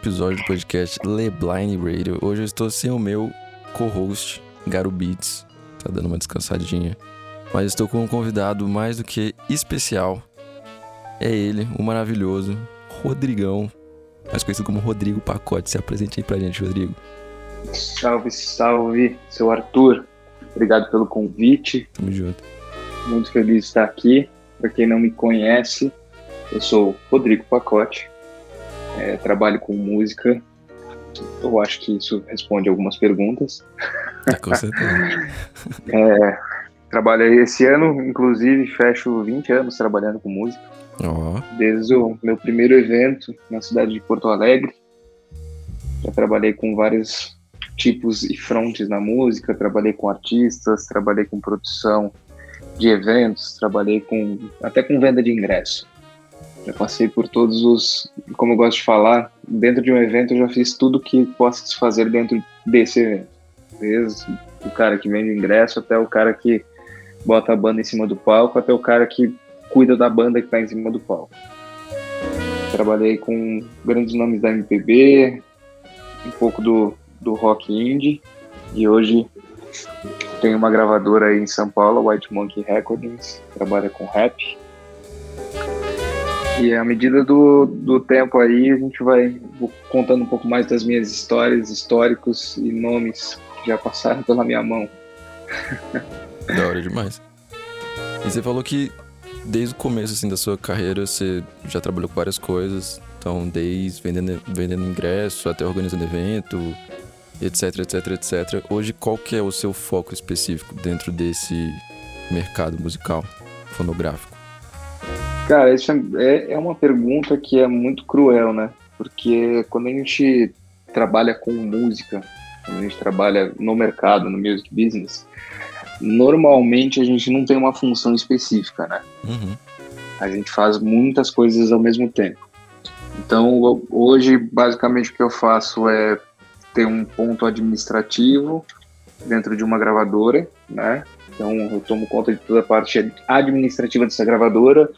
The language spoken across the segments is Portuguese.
episódio do podcast Le Blind Radio. Hoje eu estou sem o meu co-host, Garo Beats, tá dando uma descansadinha. Mas estou com um convidado mais do que especial. É ele, o maravilhoso Rodrigão, mais conhecido como Rodrigo Pacote. Se apresente aí pra gente, Rodrigo. Salve, salve, seu Arthur. Obrigado pelo convite. Tamo junto. Muito feliz de estar aqui. Para quem não me conhece, eu sou Rodrigo Pacote, é, trabalho com música. Eu acho que isso responde algumas perguntas. É, com certeza. é, trabalhei esse ano, inclusive, fecho 20 anos trabalhando com música. Ó. Desde o meu primeiro evento na cidade de Porto Alegre. Já trabalhei com vários tipos e frontes na música, trabalhei com artistas, trabalhei com produção de eventos, trabalhei com até com venda de ingresso. Já passei por todos os, como eu gosto de falar, dentro de um evento eu já fiz tudo que possa se fazer dentro desse evento. Desde o cara que vende ingresso até o cara que bota a banda em cima do palco, até o cara que cuida da banda que está em cima do palco. Trabalhei com grandes nomes da MPB, um pouco do, do rock indie, e hoje tem uma gravadora aí em São Paulo, White Monkey Recordings, trabalha com rap. E à medida do, do tempo aí, a gente vai contando um pouco mais das minhas histórias, históricos e nomes que já passaram pela minha mão. Da hora demais. E você falou que desde o começo assim, da sua carreira você já trabalhou com várias coisas. Então, desde vendendo, vendendo ingresso até organizando evento, etc, etc, etc. Hoje, qual que é o seu foco específico dentro desse mercado musical, fonográfico? Cara, isso é, é uma pergunta que é muito cruel, né? Porque quando a gente trabalha com música, quando a gente trabalha no mercado, no music business, normalmente a gente não tem uma função específica, né? Uhum. A gente faz muitas coisas ao mesmo tempo. Então, hoje, basicamente, o que eu faço é ter um ponto administrativo dentro de uma gravadora, né? Então eu tomo conta de toda a parte administrativa dessa gravadora.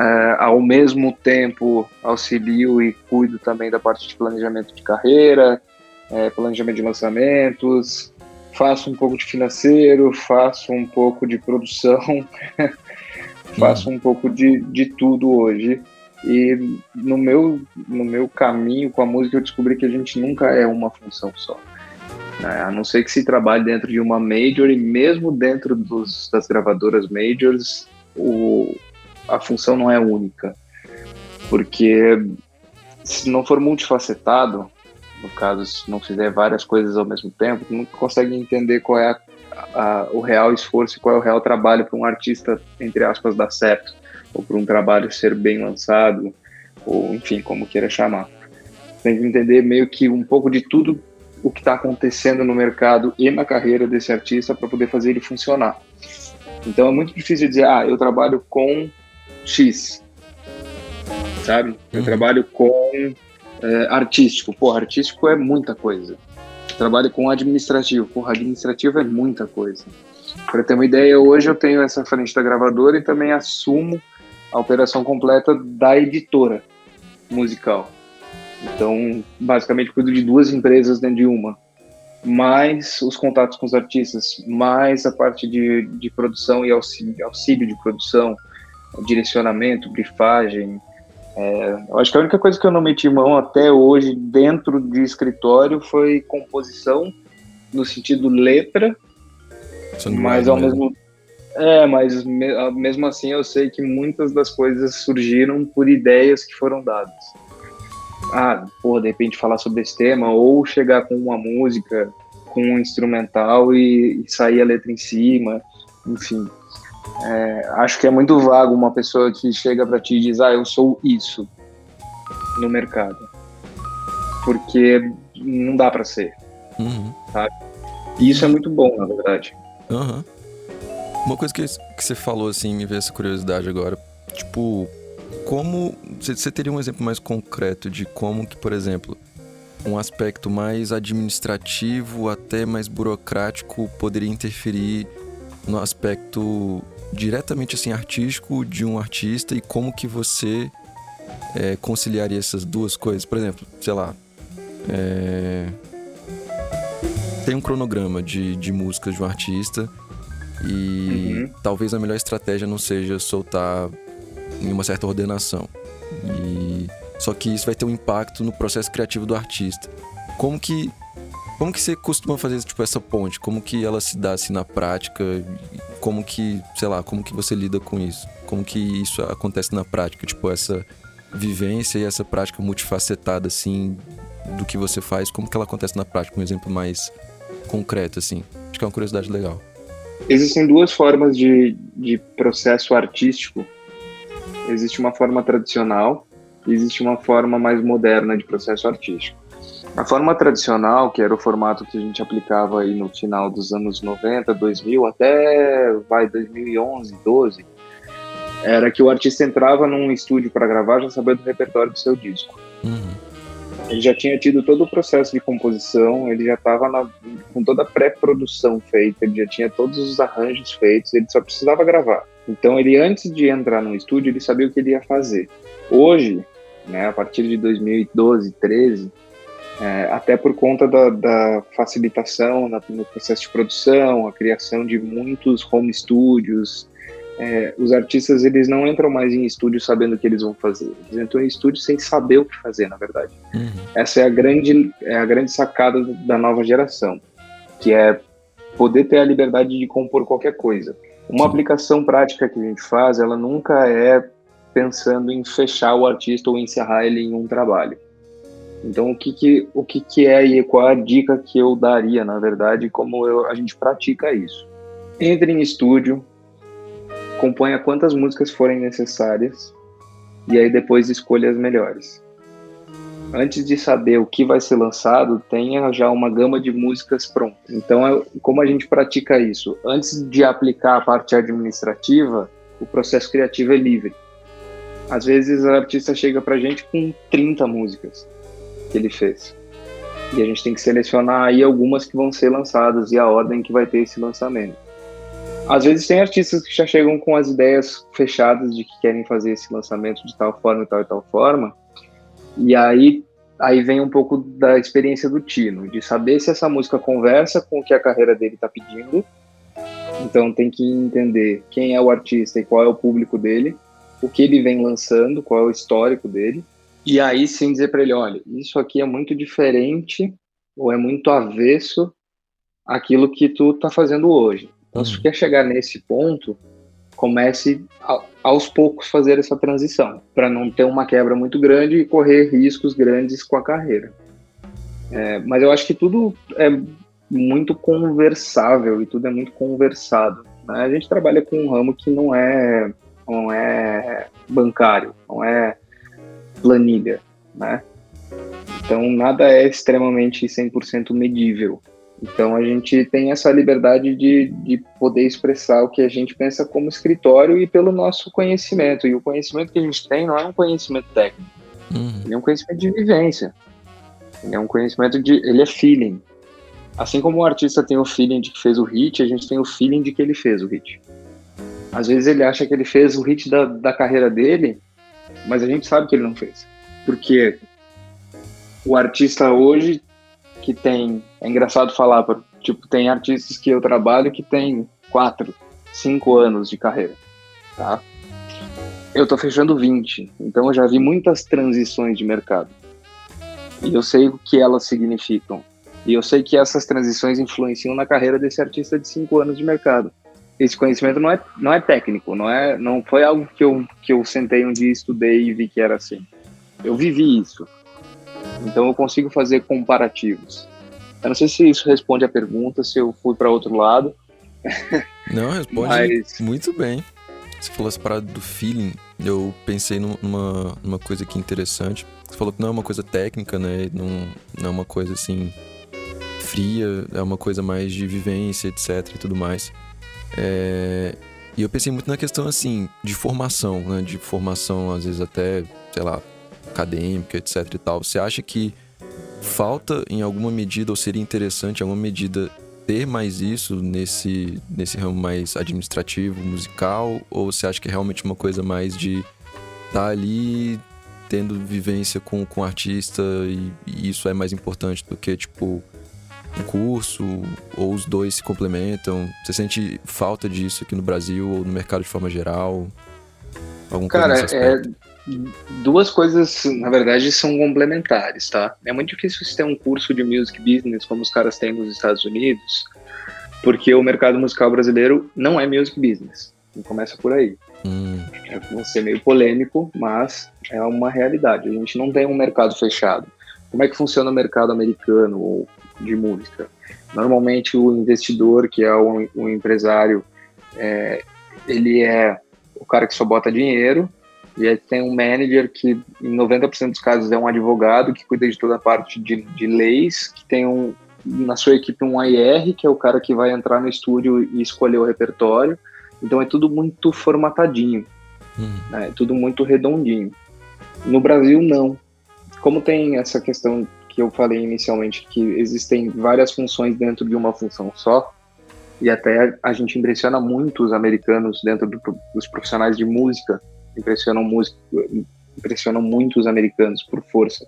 Uh, ao mesmo tempo auxilio e cuido também da parte de planejamento de carreira, uh, planejamento de lançamentos, faço um pouco de financeiro, faço um pouco de produção, faço um pouco de, de tudo hoje. E no meu, no meu caminho com a música eu descobri que a gente nunca é uma função só. Né? A não ser que se trabalhe dentro de uma major e mesmo dentro dos, das gravadoras majors, o, a função não é única. Porque se não for multifacetado, no caso, se não fizer várias coisas ao mesmo tempo, não consegue entender qual é a, a, o real esforço e qual é o real trabalho para um artista, entre aspas, dar certo ou para um trabalho ser bem lançado, ou enfim, como queira chamar. Tem que entender meio que um pouco de tudo o que está acontecendo no mercado e na carreira desse artista para poder fazer ele funcionar. Então é muito difícil dizer, ah, eu trabalho com X, sabe? Eu uhum. trabalho com é, artístico. Pô, artístico é muita coisa. Eu trabalho com administrativo. Porra, administrativo é muita coisa. Para ter uma ideia, hoje eu tenho essa frente da gravadora e também assumo a operação completa da editora musical. Então, basicamente, cuido de duas empresas dentro de uma. Mais os contatos com os artistas, mais a parte de, de produção e auxílio, auxílio de produção, direcionamento, brifagem. É, eu acho que a única coisa que eu não meti mão até hoje dentro de escritório foi composição, no sentido letra, mas ao mesmo é, mas mesmo assim eu sei que muitas das coisas surgiram por ideias que foram dadas. Ah, pô, de repente falar sobre esse tema, ou chegar com uma música, com um instrumental e, e sair a letra em cima, enfim. É, acho que é muito vago uma pessoa que chega para ti e diz, ah, eu sou isso no mercado. Porque não dá para ser, uhum. sabe? E isso é muito bom, na verdade. Uhum. Uma coisa que, que você falou, assim, me veio essa curiosidade agora. Tipo, como. Você teria um exemplo mais concreto de como que, por exemplo, um aspecto mais administrativo, até mais burocrático, poderia interferir no aspecto diretamente assim artístico de um artista e como que você é, conciliaria essas duas coisas? Por exemplo, sei lá. É... Tem um cronograma de, de músicas de um artista e uhum. talvez a melhor estratégia não seja soltar em uma certa ordenação. E só que isso vai ter um impacto no processo criativo do artista. Como que como que você costuma fazer tipo essa ponte? Como que ela se dá assim na prática? Como que, sei lá, como que você lida com isso? Como que isso acontece na prática? Tipo essa vivência e essa prática multifacetada assim do que você faz, como que ela acontece na prática? Um exemplo mais concreto assim. Acho que é uma curiosidade legal. Existem duas formas de, de processo artístico. Existe uma forma tradicional e existe uma forma mais moderna de processo artístico. A forma tradicional, que era o formato que a gente aplicava aí no final dos anos 90, 2000, até vai 2011, 12, era que o artista entrava num estúdio para gravar já sabendo o repertório do seu disco. Uhum ele já tinha tido todo o processo de composição, ele já estava com toda a pré-produção feita, ele já tinha todos os arranjos feitos, ele só precisava gravar. Então, ele antes de entrar no estúdio, ele sabia o que ele ia fazer. Hoje, né, a partir de 2012, 13, é, até por conta da, da facilitação na, no processo de produção, a criação de muitos home studios, é, os artistas eles não entram mais em estúdio sabendo o que eles vão fazer. Eles entram em estúdio sem saber o que fazer, na verdade. Uhum. Essa é a grande é a grande sacada da nova geração, que é poder ter a liberdade de compor qualquer coisa. Uma Sim. aplicação prática que a gente faz, ela nunca é pensando em fechar o artista ou encerrar ele em um trabalho. Então, o que, que, o que, que é e qual é a dica que eu daria, na verdade, como eu, a gente pratica isso? Entre em estúdio, componha quantas músicas forem necessárias e aí depois escolha as melhores. Antes de saber o que vai ser lançado, tenha já uma gama de músicas pronta. Então, é, como a gente pratica isso? Antes de aplicar a parte administrativa, o processo criativo é livre. Às vezes, o artista chega pra gente com 30 músicas que ele fez. E a gente tem que selecionar aí algumas que vão ser lançadas e a ordem que vai ter esse lançamento. Às vezes tem artistas que já chegam com as ideias fechadas de que querem fazer esse lançamento de tal forma e tal e tal forma. E aí aí vem um pouco da experiência do Tino, de saber se essa música conversa com o que a carreira dele está pedindo. Então tem que entender quem é o artista e qual é o público dele, o que ele vem lançando, qual é o histórico dele. E aí sim dizer para ele, olha, isso aqui é muito diferente ou é muito avesso aquilo que tu tá fazendo hoje. Então, se você quer chegar nesse ponto, comece a, aos poucos fazer essa transição, para não ter uma quebra muito grande e correr riscos grandes com a carreira. É, mas eu acho que tudo é muito conversável e tudo é muito conversado. Né? A gente trabalha com um ramo que não é, não é bancário, não é planilha, né? Então nada é extremamente 100% medível. Então a gente tem essa liberdade de, de poder expressar o que a gente pensa como escritório e pelo nosso conhecimento. E o conhecimento que a gente tem não é um conhecimento técnico, uhum. ele é um conhecimento de vivência. Ele é um conhecimento de. Ele é feeling. Assim como o artista tem o feeling de que fez o hit, a gente tem o feeling de que ele fez o hit. Às vezes ele acha que ele fez o hit da, da carreira dele, mas a gente sabe que ele não fez. Porque o artista hoje que tem. É engraçado falar, tipo, tem artistas que eu trabalho que tem quatro, cinco anos de carreira, tá? Eu tô fechando 20, então eu já vi muitas transições de mercado. E eu sei o que elas significam. E eu sei que essas transições influenciam na carreira desse artista de cinco anos de mercado. Esse conhecimento não é, não é técnico, não é, não foi algo que eu, que eu sentei um dia, estudei e vi que era assim. Eu vivi isso. Então eu consigo fazer comparativos. Eu não sei se isso responde a pergunta, se eu fui para outro lado. Não, responde Mas... muito bem. Você falou essa parada do feeling, eu pensei numa, numa coisa aqui interessante. Você falou que não é uma coisa técnica, né? Não, não é uma coisa assim fria, é uma coisa mais de vivência, etc e tudo mais. É... E eu pensei muito na questão assim de formação, né? De formação, às vezes até, sei lá, acadêmica, etc e tal. Você acha que falta em alguma medida ou seria interessante em alguma medida ter mais isso nesse nesse ramo mais administrativo, musical ou você acha que é realmente uma coisa mais de estar tá ali tendo vivência com, com artista e, e isso é mais importante do que, tipo, um curso ou os dois se complementam? Você sente falta disso aqui no Brasil ou no mercado de forma geral? Algum Cara, é, duas coisas, na verdade, são complementares, tá? É muito difícil você ter um curso de music business como os caras têm nos Estados Unidos, porque o mercado musical brasileiro não é music business. Começa por aí. Hum. É, vai ser meio polêmico, mas é uma realidade. A gente não tem um mercado fechado. Como é que funciona o mercado americano ou de música? Normalmente o investidor, que é o, o empresário, é, ele é o cara que só bota dinheiro, e aí tem um manager que, em 90% dos casos, é um advogado que cuida de toda a parte de, de leis, que tem um, na sua equipe um IR, que é o cara que vai entrar no estúdio e escolher o repertório. Então é tudo muito formatadinho, uhum. né? é tudo muito redondinho. No Brasil, não. Como tem essa questão que eu falei inicialmente, que existem várias funções dentro de uma função só, e até a gente impressiona muito os americanos dentro do, dos profissionais de música, impressionam, música, impressionam muito os americanos por força.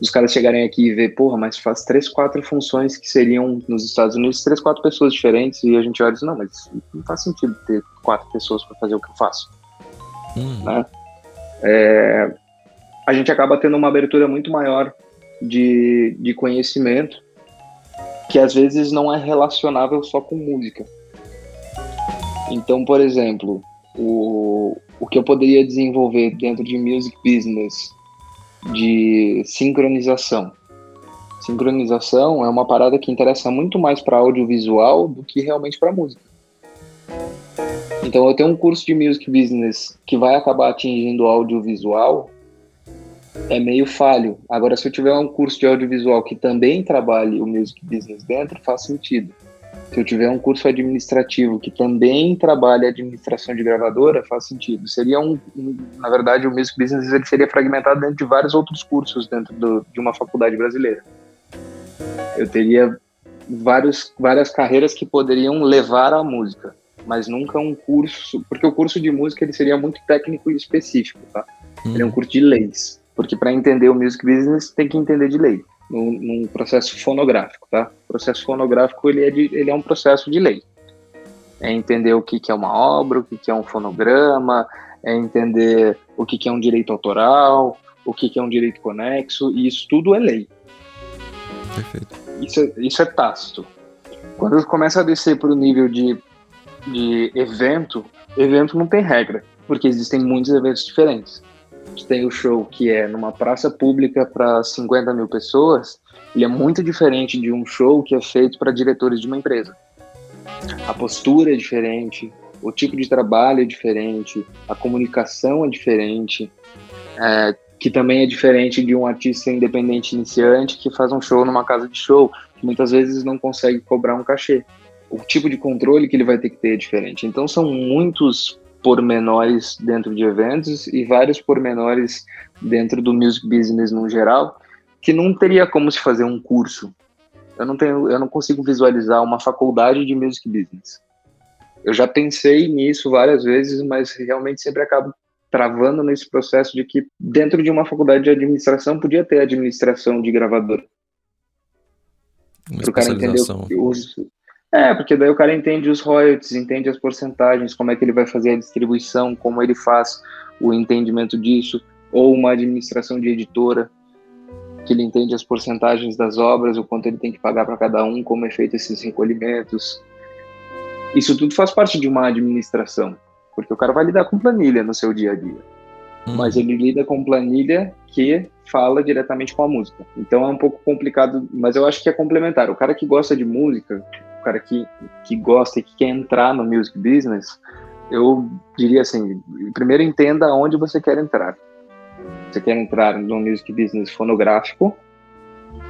Os caras chegarem aqui e ver, porra, mas faz três, quatro funções que seriam nos Estados Unidos, três, quatro pessoas diferentes, e a gente olha e diz, não, mas não faz sentido ter quatro pessoas para fazer o que eu faço. Hum. Né? É, a gente acaba tendo uma abertura muito maior de, de conhecimento que às vezes não é relacionável só com música. Então, por exemplo, o, o que eu poderia desenvolver dentro de music business de sincronização. Sincronização é uma parada que interessa muito mais para audiovisual do que realmente para música. Então, eu tenho um curso de music business que vai acabar atingindo audiovisual, é meio falho. Agora, se eu tiver um curso de audiovisual que também trabalhe o music business dentro, faz sentido. Se eu tiver um curso administrativo que também trabalha administração de gravadora, faz sentido. Seria um, um na verdade, o music business ele seria fragmentado dentro de vários outros cursos dentro do, de uma faculdade brasileira. Eu teria vários, várias carreiras que poderiam levar à música, mas nunca um curso, porque o curso de música ele seria muito técnico e específico, tá? Hum. Ele é um curso de leis. Porque para entender o music business tem que entender de lei, num, num, processo fonográfico, tá? O processo fonográfico ele é, de, ele é um processo de lei. É entender o que, que é uma obra, o que, que é um fonograma, é entender o que, que é um direito autoral, o que, que é um direito conexo, e isso tudo é lei. Perfeito. Isso, é, isso é tácito. Quando começa a descer para o nível de, de evento, evento não tem regra, porque existem muitos eventos diferentes tem o show que é numa praça pública para 50 mil pessoas, ele é muito diferente de um show que é feito para diretores de uma empresa. A postura é diferente, o tipo de trabalho é diferente, a comunicação é diferente, é, que também é diferente de um artista independente iniciante que faz um show numa casa de show, que muitas vezes não consegue cobrar um cachê. O tipo de controle que ele vai ter que ter é diferente. Então são muitos pormenores dentro de eventos e vários pormenores dentro do music business no geral, que não teria como se fazer um curso. Eu não tenho, eu não consigo visualizar uma faculdade de music business. Eu já pensei nisso várias vezes, mas realmente sempre acabo travando nesse processo de que dentro de uma faculdade de administração podia ter administração de gravador. Para o cara entender os, é, porque daí o cara entende os royalties, entende as porcentagens, como é que ele vai fazer a distribuição, como ele faz o entendimento disso, ou uma administração de editora, que ele entende as porcentagens das obras, o quanto ele tem que pagar para cada um, como é feito esses recolhimentos. Isso tudo faz parte de uma administração, porque o cara vai lidar com planilha no seu dia a dia. Hum. Mas ele lida com planilha que fala diretamente com a música. Então é um pouco complicado, mas eu acho que é complementar. O cara que gosta de música, o cara que, que gosta e que quer entrar no music business, eu diria assim, primeiro entenda onde você quer entrar. Você quer entrar no music business fonográfico,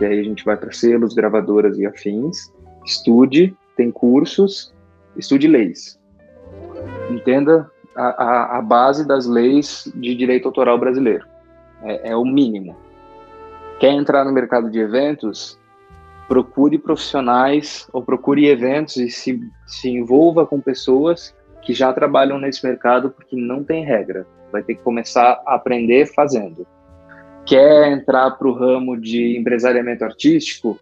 e aí a gente vai para selos, gravadoras e afins. Estude, tem cursos, estude leis. Entenda a, a, a base das leis de direito autoral brasileiro. É, é o mínimo. Quer entrar no mercado de eventos? Procure profissionais ou procure eventos e se, se envolva com pessoas que já trabalham nesse mercado, porque não tem regra. Vai ter que começar a aprender fazendo. quer entrar para o ramo de empresariamento artístico,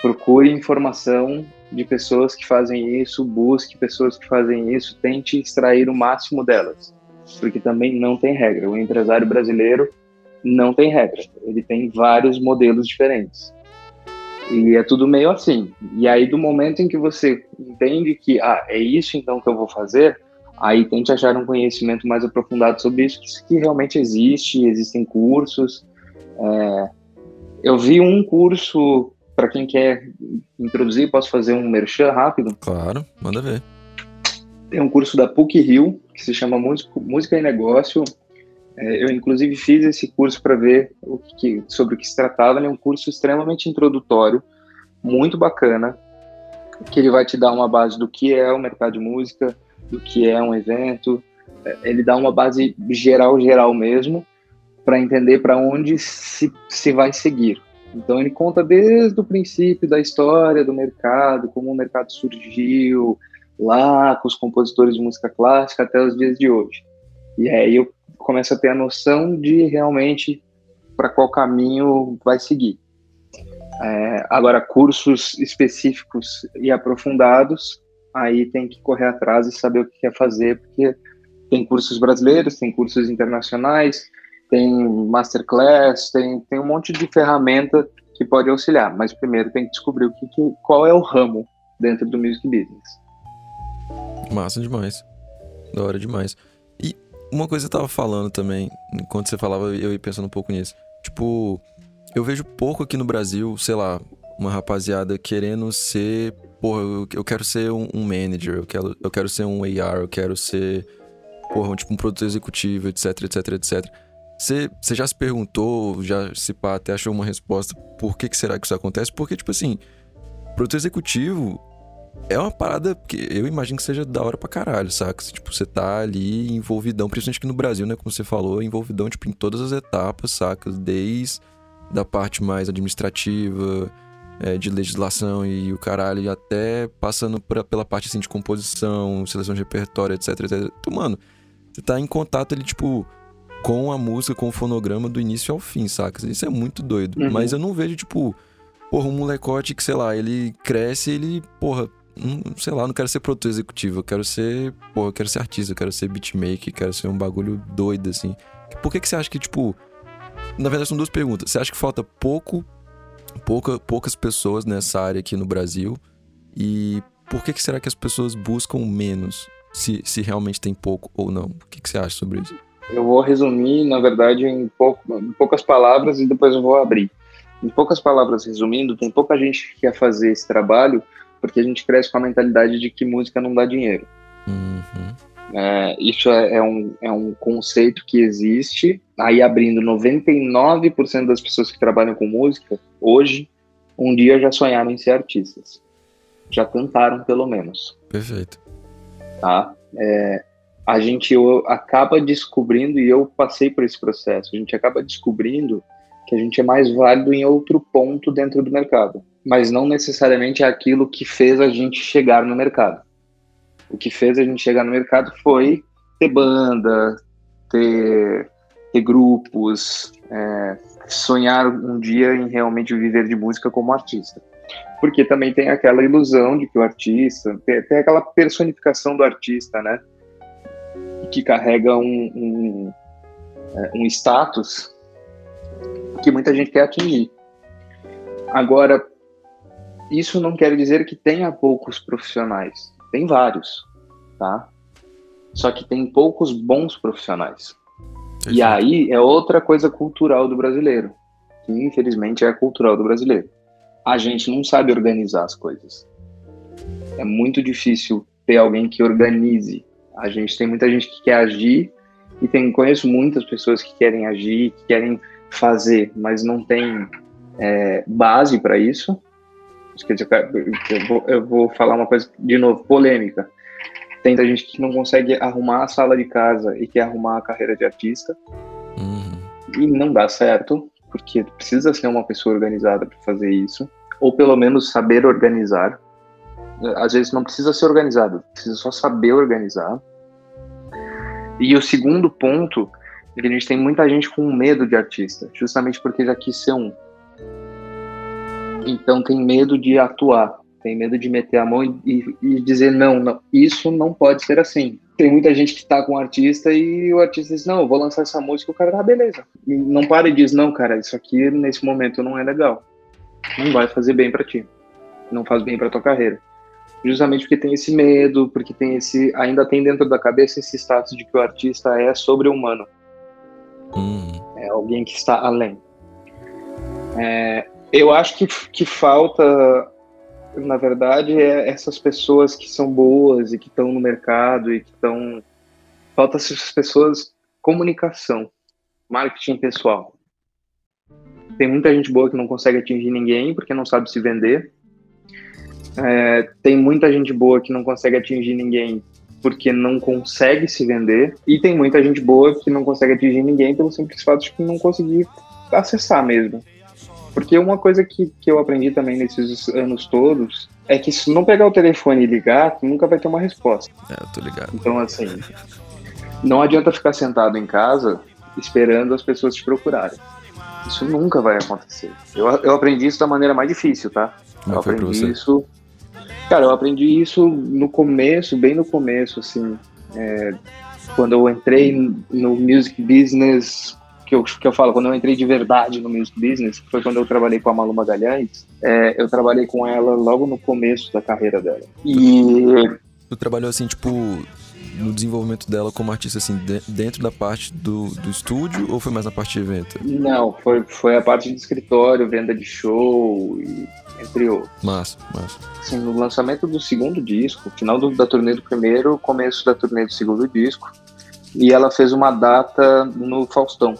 procure informação de pessoas que fazem isso, busque pessoas que fazem isso, tente extrair o máximo delas, porque também não tem regra. O empresário brasileiro não tem regra, ele tem vários modelos diferentes. E é tudo meio assim. E aí, do momento em que você entende que, ah, é isso então que eu vou fazer, aí tente achar um conhecimento mais aprofundado sobre isso, que realmente existe, existem cursos. É, eu vi um curso, para quem quer introduzir, posso fazer um merchan rápido? Claro, manda ver. Tem um curso da PUC Rio, que se chama Música e Negócio. É, eu, inclusive, fiz esse curso para ver o que, sobre o que se tratava. É um curso extremamente introdutório, muito bacana, que ele vai te dar uma base do que é o mercado de música, do que é um evento. É, ele dá uma base geral, geral mesmo, para entender para onde se, se vai seguir. Então ele conta desde o princípio da história do mercado, como o mercado surgiu lá com os compositores de música clássica até os dias de hoje. E aí eu começo a ter a noção de realmente para qual caminho vai seguir. É, agora, cursos específicos e aprofundados, aí tem que correr atrás e saber o que quer fazer, porque tem cursos brasileiros, tem cursos internacionais, tem masterclass, tem, tem um monte de ferramenta que pode auxiliar, mas primeiro tem que descobrir o que, que qual é o ramo dentro do music business. Massa demais. Da hora demais. Uma coisa eu tava falando também, enquanto você falava, eu ia pensando um pouco nisso. Tipo, eu vejo pouco aqui no Brasil, sei lá, uma rapaziada querendo ser porra, eu, quero ser um, um, manager, eu quero, eu quero ser um AR, eu quero ser, porra, um, tipo um produtor executivo, etc, etc, etc. Você, você já se perguntou, já se pá, até achou uma resposta por que, que será que isso acontece? Porque, tipo assim, produtor executivo é uma parada que eu imagino que seja da hora pra caralho, saca? Tipo, você tá ali envolvidão, principalmente aqui no Brasil, né? Como você falou, envolvidão, tipo, em todas as etapas, saca? Desde da parte mais administrativa, é, de legislação e o caralho, até passando pra, pela parte assim de composição, seleção de repertório, etc, etc. Então, mano, você tá em contato ali, tipo, com a música, com o fonograma do início ao fim, saca? Isso é muito doido. Uhum. Mas eu não vejo, tipo, porra, um molecote que, sei lá, ele cresce ele, porra, não, sei lá, não quero ser produtor executivo, eu quero ser, porra, eu quero ser artista, eu quero ser beatmaker, quero ser um bagulho doido, assim. Por que que você acha que, tipo, na verdade são duas perguntas. Você acha que falta pouco pouca, poucas pessoas nessa área aqui no Brasil. E por que, que será que as pessoas buscam menos? Se, se realmente tem pouco ou não? O que, que você acha sobre isso? Eu vou resumir, na verdade, em, em poucas palavras e depois eu vou abrir. Em poucas palavras, resumindo, tem pouca gente que quer fazer esse trabalho porque a gente cresce com a mentalidade de que música não dá dinheiro. Uhum. É, isso é, é, um, é um conceito que existe. Aí, abrindo 99% das pessoas que trabalham com música, hoje, um dia já sonharam em ser artistas. Já cantaram, pelo menos. Perfeito. Tá? É, a gente acaba descobrindo, e eu passei por esse processo, a gente acaba descobrindo que a gente é mais válido em outro ponto dentro do mercado. Mas não necessariamente é aquilo que fez a gente chegar no mercado o que fez a gente chegar no mercado foi ter banda, ter, ter grupos, é, sonhar um dia em realmente viver de música como artista. Porque também tem aquela ilusão de que o artista, tem, tem aquela personificação do artista, né? Que carrega um, um, é, um status que muita gente quer atingir. Agora, isso não quer dizer que tenha poucos profissionais. Tem vários, tá? Só que tem poucos bons profissionais. E aí é outra coisa cultural do brasileiro, que infelizmente é cultural do brasileiro. A gente não sabe organizar as coisas. É muito difícil ter alguém que organize. A gente tem muita gente que quer agir e tem conheço muitas pessoas que querem agir, que querem fazer, mas não tem é, base para isso eu vou, eu vou falar uma coisa de novo, polêmica. Tem gente que não consegue arrumar a sala de casa e quer arrumar a carreira de artista. Uhum. E não dá certo, porque precisa ser uma pessoa organizada para fazer isso. Ou pelo menos saber organizar. Às vezes não precisa ser organizado, precisa só saber organizar. E o segundo ponto que a gente tem muita gente com medo de artista, justamente porque já quis ser um. Então tem medo de atuar, tem medo de meter a mão e, e dizer não, não, isso não pode ser assim. Tem muita gente que está com o artista e o artista diz, não, eu vou lançar essa música, o cara tá, ah, beleza. E não para e diz, não, cara, isso aqui nesse momento não é legal. Não vai fazer bem para ti. Não faz bem para tua carreira. Justamente porque tem esse medo, porque tem esse, ainda tem dentro da cabeça esse status de que o artista é sobre-humano. Hum. É alguém que está além. É, eu acho que, que falta, na verdade, é essas pessoas que são boas e que estão no mercado e que estão. Falta essas pessoas comunicação, marketing pessoal. Tem muita gente boa que não consegue atingir ninguém porque não sabe se vender. É, tem muita gente boa que não consegue atingir ninguém porque não consegue se vender. E tem muita gente boa que não consegue atingir ninguém pelo simples fato de que não conseguir acessar mesmo. Porque uma coisa que, que eu aprendi também nesses anos todos é que se não pegar o telefone e ligar, tu nunca vai ter uma resposta. É, eu tô ligado. Então, assim, não adianta ficar sentado em casa esperando as pessoas te procurarem. Isso nunca vai acontecer. Eu, eu aprendi isso da maneira mais difícil, tá? Como eu aprendi isso. Cara, eu aprendi isso no começo, bem no começo, assim. É, quando eu entrei no music business que eu, que eu falo, quando eu entrei de verdade no music business, foi quando eu trabalhei com a Malu Magalhães, é, eu trabalhei com ela logo no começo da carreira dela. E... Tu trabalhou assim, tipo, no desenvolvimento dela como artista, assim, de, dentro da parte do, do estúdio ou foi mais na parte de evento? Não, foi, foi a parte de escritório, venda de show e entre outros. Massa, massa. Assim, no lançamento do segundo disco, final do, da turnê do primeiro, começo da turnê do segundo disco, e ela fez uma data no Faustão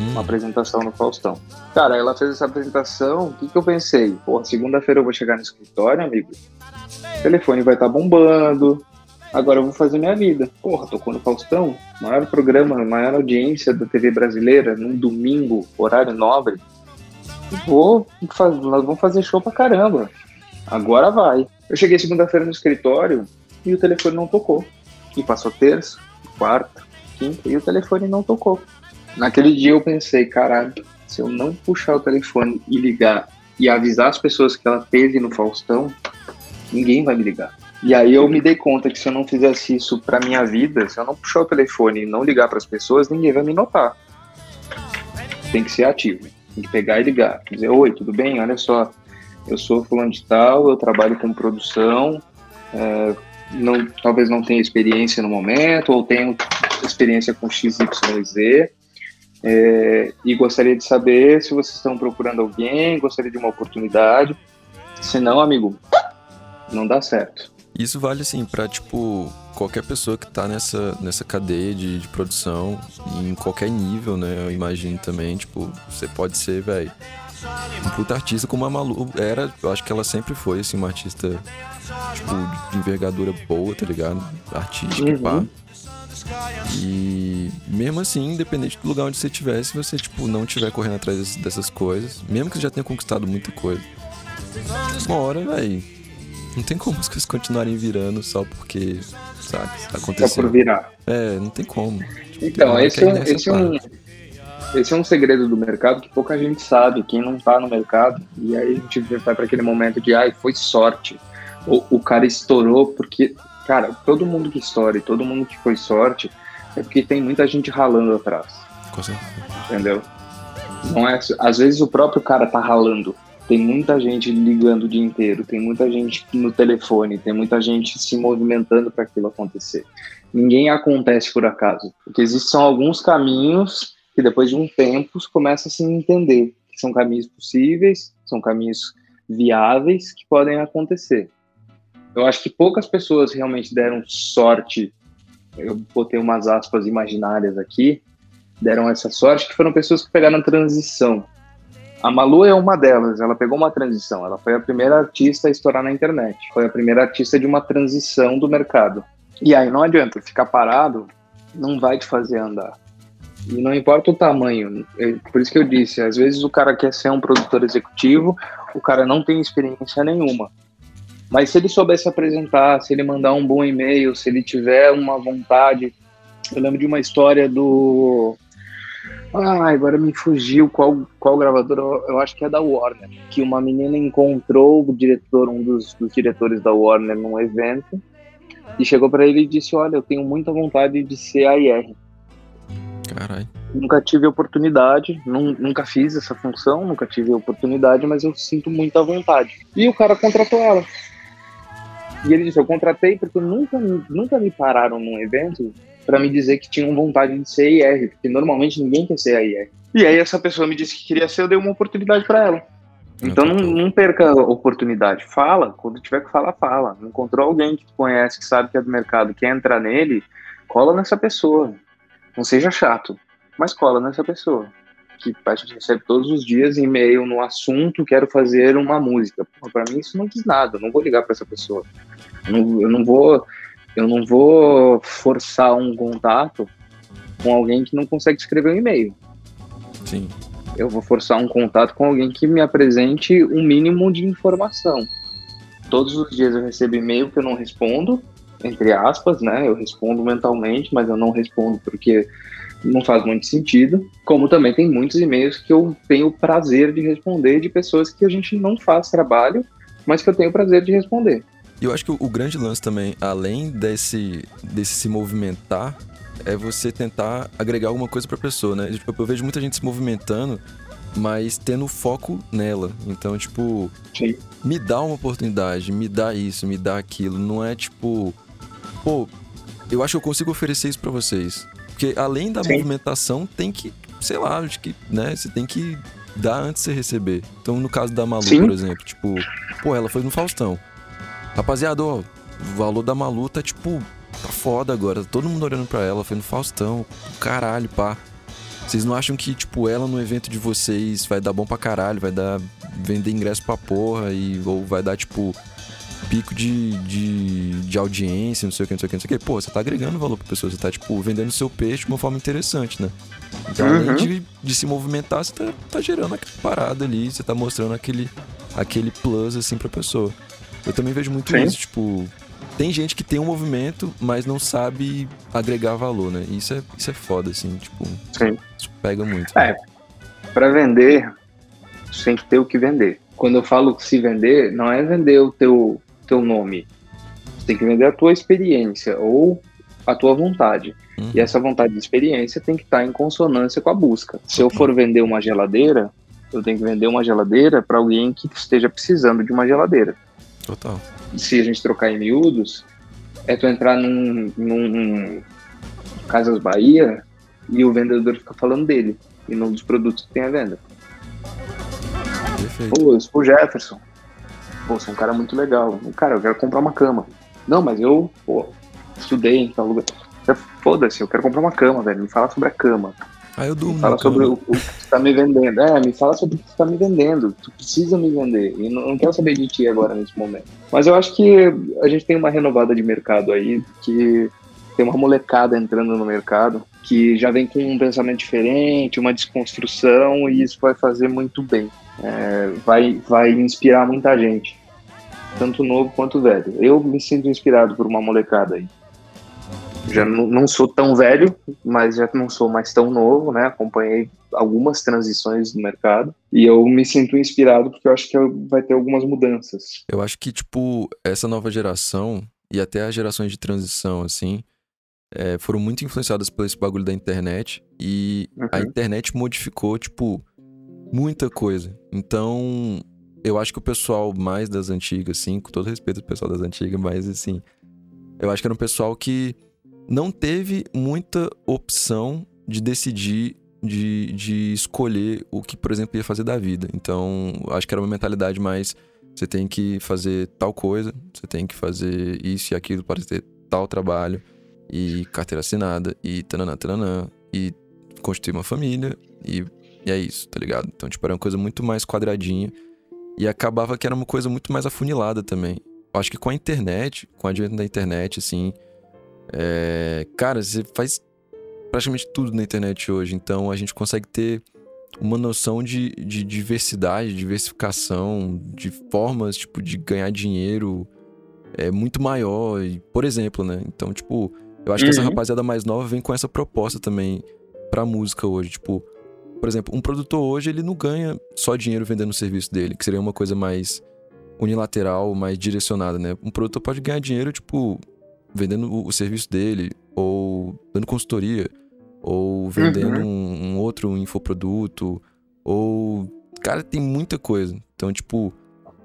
hum. uma apresentação no Faustão. Cara, ela fez essa apresentação, o que, que eu pensei? Pô, segunda-feira eu vou chegar no escritório, amigo, o telefone vai estar tá bombando, agora eu vou fazer minha vida. Porra, tocou no Faustão, maior programa, maior audiência da TV brasileira, num domingo, horário nobre. Vou, nós vamos fazer show pra caramba. Agora vai. Eu cheguei segunda-feira no escritório e o telefone não tocou. E passou terça, quarta, quinta e o telefone não tocou. Naquele dia eu pensei, caralho, se eu não puxar o telefone e ligar e avisar as pessoas que ela teve no Faustão, ninguém vai me ligar. E aí eu me dei conta que se eu não fizesse isso pra minha vida, se eu não puxar o telefone e não ligar para as pessoas, ninguém vai me notar. Tem que ser ativo, tem que pegar e ligar, dizer, oi, tudo bem? Olha só, eu sou fulano de tal, eu trabalho com produção, é, não, talvez não tenha experiência no momento, ou tenho experiência com XYZ, é, e gostaria de saber se vocês estão procurando alguém, gostaria de uma oportunidade. Se não, amigo, não dá certo. Isso vale assim para tipo qualquer pessoa que tá nessa, nessa cadeia de, de produção, em qualquer nível, né? Eu imagino também, tipo, você pode ser, velho, um puta artista como a Malu era, eu acho que ela sempre foi, assim, uma artista, tipo, de envergadura boa, tá ligado? Artística, uhum. pá. E mesmo assim, independente do lugar onde você estiver, se você tipo, não estiver correndo atrás dessas coisas, mesmo que você já tenha conquistado muita coisa, uma hora, velho, não tem como as coisas continuarem virando só porque, sabe, aconteceu. Só por virar. É, não tem como. Tipo, então, esse, é, esse, é um, esse é um segredo do mercado que pouca gente sabe, quem não tá no mercado. E aí a gente vai para aquele momento de, ai, foi sorte. O, o cara estourou porque Cara, todo mundo que estoura e todo mundo que foi sorte é porque tem muita gente ralando atrás. Com certeza. Entendeu? Não é, às vezes o próprio cara tá ralando. Tem muita gente ligando o dia inteiro, tem muita gente no telefone, tem muita gente se movimentando para aquilo acontecer. Ninguém acontece por acaso. O que existe são alguns caminhos que depois de um tempo começa a se entender que são caminhos possíveis, são caminhos viáveis que podem acontecer. Eu acho que poucas pessoas realmente deram sorte. Eu botei umas aspas imaginárias aqui, deram essa sorte, que foram pessoas que pegaram a transição. A Malu é uma delas, ela pegou uma transição, ela foi a primeira artista a estourar na internet, foi a primeira artista de uma transição do mercado. E aí não adianta, ficar parado não vai te fazer andar. E não importa o tamanho, é, por isso que eu disse, às vezes o cara quer ser um produtor executivo, o cara não tem experiência nenhuma. Mas se ele souber se apresentar, se ele mandar um bom e-mail, se ele tiver uma vontade. Eu lembro de uma história do, Ah, agora me fugiu qual, qual gravador, eu acho que é da Warner. Que uma menina encontrou o diretor, um dos, dos diretores da Warner num evento, e chegou para ele e disse: Olha, eu tenho muita vontade de ser AIR. Caralho. Nunca tive oportunidade, nunca fiz essa função, nunca tive oportunidade, mas eu sinto muita vontade. E o cara contratou ela. E ele disse: Eu contratei porque nunca, nunca me pararam num evento para me dizer que tinham vontade de ser IR, porque normalmente ninguém quer ser IR. E aí essa pessoa me disse que queria ser, eu dei uma oportunidade para ela. Então não, não, perca a oportunidade. Fala, quando tiver que falar, fala. Encontrou alguém que tu conhece, que sabe que é do mercado, quer entrar nele, cola nessa pessoa. Não seja chato, mas cola nessa pessoa. Que a gente recebe todos os dias e-mail no assunto, quero fazer uma música. Para mim isso não diz nada, eu não vou ligar para essa pessoa. Eu não, eu não vou eu não vou forçar um contato com alguém que não consegue escrever um e-mail. Sim. Eu vou forçar um contato com alguém que me apresente um mínimo de informação. Todos os dias eu recebo e-mail que eu não respondo, entre aspas, né? Eu respondo mentalmente, mas eu não respondo porque não faz muito sentido. Como também tem muitos e-mails que eu tenho o prazer de responder de pessoas que a gente não faz trabalho, mas que eu tenho o prazer de responder. E eu acho que o, o, grande lance também, além desse, desse se movimentar, é você tentar agregar alguma coisa pra pessoa, né? Tipo, eu vejo muita gente se movimentando, mas tendo foco nela. Então, tipo, Sim. me dá uma oportunidade, me dá isso, me dá aquilo. Não é tipo, pô, eu acho que eu consigo oferecer isso para vocês. Porque além da Sim. movimentação, tem que, sei lá, acho que, né, você tem que dar antes de você receber. Então, no caso da Malu, Sim. por exemplo, tipo, pô, ela foi no Faustão. Rapaziada, ó, o valor da Malu tá tipo. Tá foda agora. Todo mundo olhando pra ela, foi no Faustão. Caralho, pá. Vocês não acham que, tipo, ela no evento de vocês vai dar bom pra caralho, vai dar. vender ingresso pra porra e. ou vai dar, tipo. pico de, de, de audiência, não sei o que, não sei o que, não sei o que. Pô, você tá agregando valor pra pessoa, você tá, tipo, vendendo seu peixe de uma forma interessante, né? Então, uhum. além de, de se movimentar, você tá, tá gerando aquela parada ali, você tá mostrando aquele, aquele plus, assim, pra pessoa. Eu também vejo muito Sim. isso, tipo, tem gente que tem um movimento, mas não sabe agregar valor, né? isso é, isso é foda, assim, tipo, Sim. isso pega muito. É, para vender, você tem que ter o que vender. Quando eu falo se vender, não é vender o teu, teu nome. Você tem que vender a tua experiência ou a tua vontade. Uhum. E essa vontade de experiência tem que estar em consonância com a busca. Se eu for vender uma geladeira, eu tenho que vender uma geladeira para alguém que esteja precisando de uma geladeira. Total. Se a gente trocar em miúdos, é tu entrar num, num Casas Bahia e o vendedor fica falando dele e não dos produtos que tem à venda. Perfeito. Pô, eu sou o Jefferson. Pô, você é um cara muito legal. Cara, eu quero comprar uma cama. Não, mas eu, pô, estudei em tal lugar. Foda-se, eu quero comprar uma cama, velho. Me fala sobre a cama. Ah, eu durmo. Me fala sobre o, o, que você tá me vendendo. É, me fala sobre o que você tá me vendendo. Tu precisa me vender. E não, não quero saber de ti agora nesse momento. Mas eu acho que a gente tem uma renovada de mercado aí, que tem uma molecada entrando no mercado que já vem com um pensamento diferente, uma desconstrução, e isso vai fazer muito bem. É, vai, vai inspirar muita gente, tanto novo quanto velho. Eu me sinto inspirado por uma molecada aí já não sou tão velho, mas já não sou mais tão novo, né? Acompanhei algumas transições no mercado e eu me sinto inspirado porque eu acho que vai ter algumas mudanças. Eu acho que, tipo, essa nova geração e até as gerações de transição, assim, é, foram muito influenciadas por esse bagulho da internet e uhum. a internet modificou, tipo, muita coisa. Então, eu acho que o pessoal mais das antigas, assim, com todo respeito ao pessoal das antigas, mas assim, eu acho que era um pessoal que não teve muita opção de decidir, de, de escolher o que, por exemplo, ia fazer da vida. Então, acho que era uma mentalidade mais. Você tem que fazer tal coisa, você tem que fazer isso e aquilo para ter tal trabalho, e carteira assinada, e tananã, tananã, e constituir uma família, e, e é isso, tá ligado? Então, tipo, era uma coisa muito mais quadradinha. E acabava que era uma coisa muito mais afunilada também. Acho que com a internet, com o advento da internet, assim, é, cara, você faz praticamente tudo na internet hoje, então a gente consegue ter uma noção de, de diversidade, diversificação, de formas, tipo, de ganhar dinheiro é muito maior, e, por exemplo, né? Então, tipo, eu acho uhum. que essa uhum. rapaziada mais nova vem com essa proposta também pra música hoje, tipo, por exemplo, um produtor hoje ele não ganha só dinheiro vendendo o serviço dele, que seria uma coisa mais unilateral, mais direcionada, né? Um produtor pode ganhar dinheiro, tipo, vendendo o, o serviço dele, ou dando consultoria, ou vendendo uhum. um, um, outro infoproduto, ou. Cara, tem muita coisa. Então, tipo,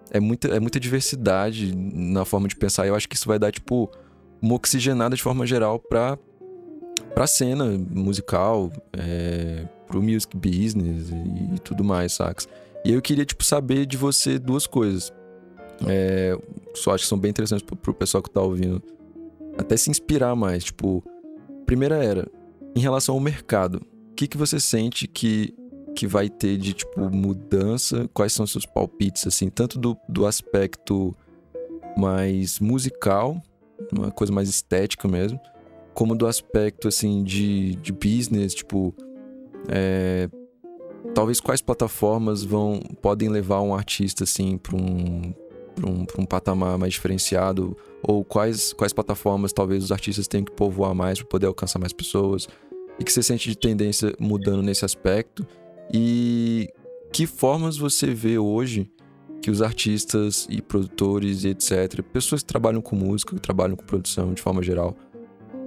é muita, é muita diversidade na forma de pensar. Eu acho que isso vai dar, tipo, uma oxigenada de forma geral pra, pra cena musical, é, pro music business e, e tudo mais, sacas? E eu queria, tipo, saber de você duas coisas. É, só acho que são bem interessantes pro, pro pessoal que tá ouvindo. Até se inspirar mais. Tipo, primeira era, em relação ao mercado, o que, que você sente que, que vai ter de, tipo, mudança? Quais são seus palpites, assim, tanto do, do aspecto mais musical, uma coisa mais estética mesmo, como do aspecto, assim, de, de business, tipo, é, talvez quais plataformas vão podem levar um artista assim para um, um, um patamar mais diferenciado ou quais, quais plataformas talvez os artistas tenham que povoar mais para poder alcançar mais pessoas e que você sente de tendência mudando nesse aspecto e que formas você vê hoje que os artistas e produtores e etc, pessoas que trabalham com música, que trabalham com produção de forma geral,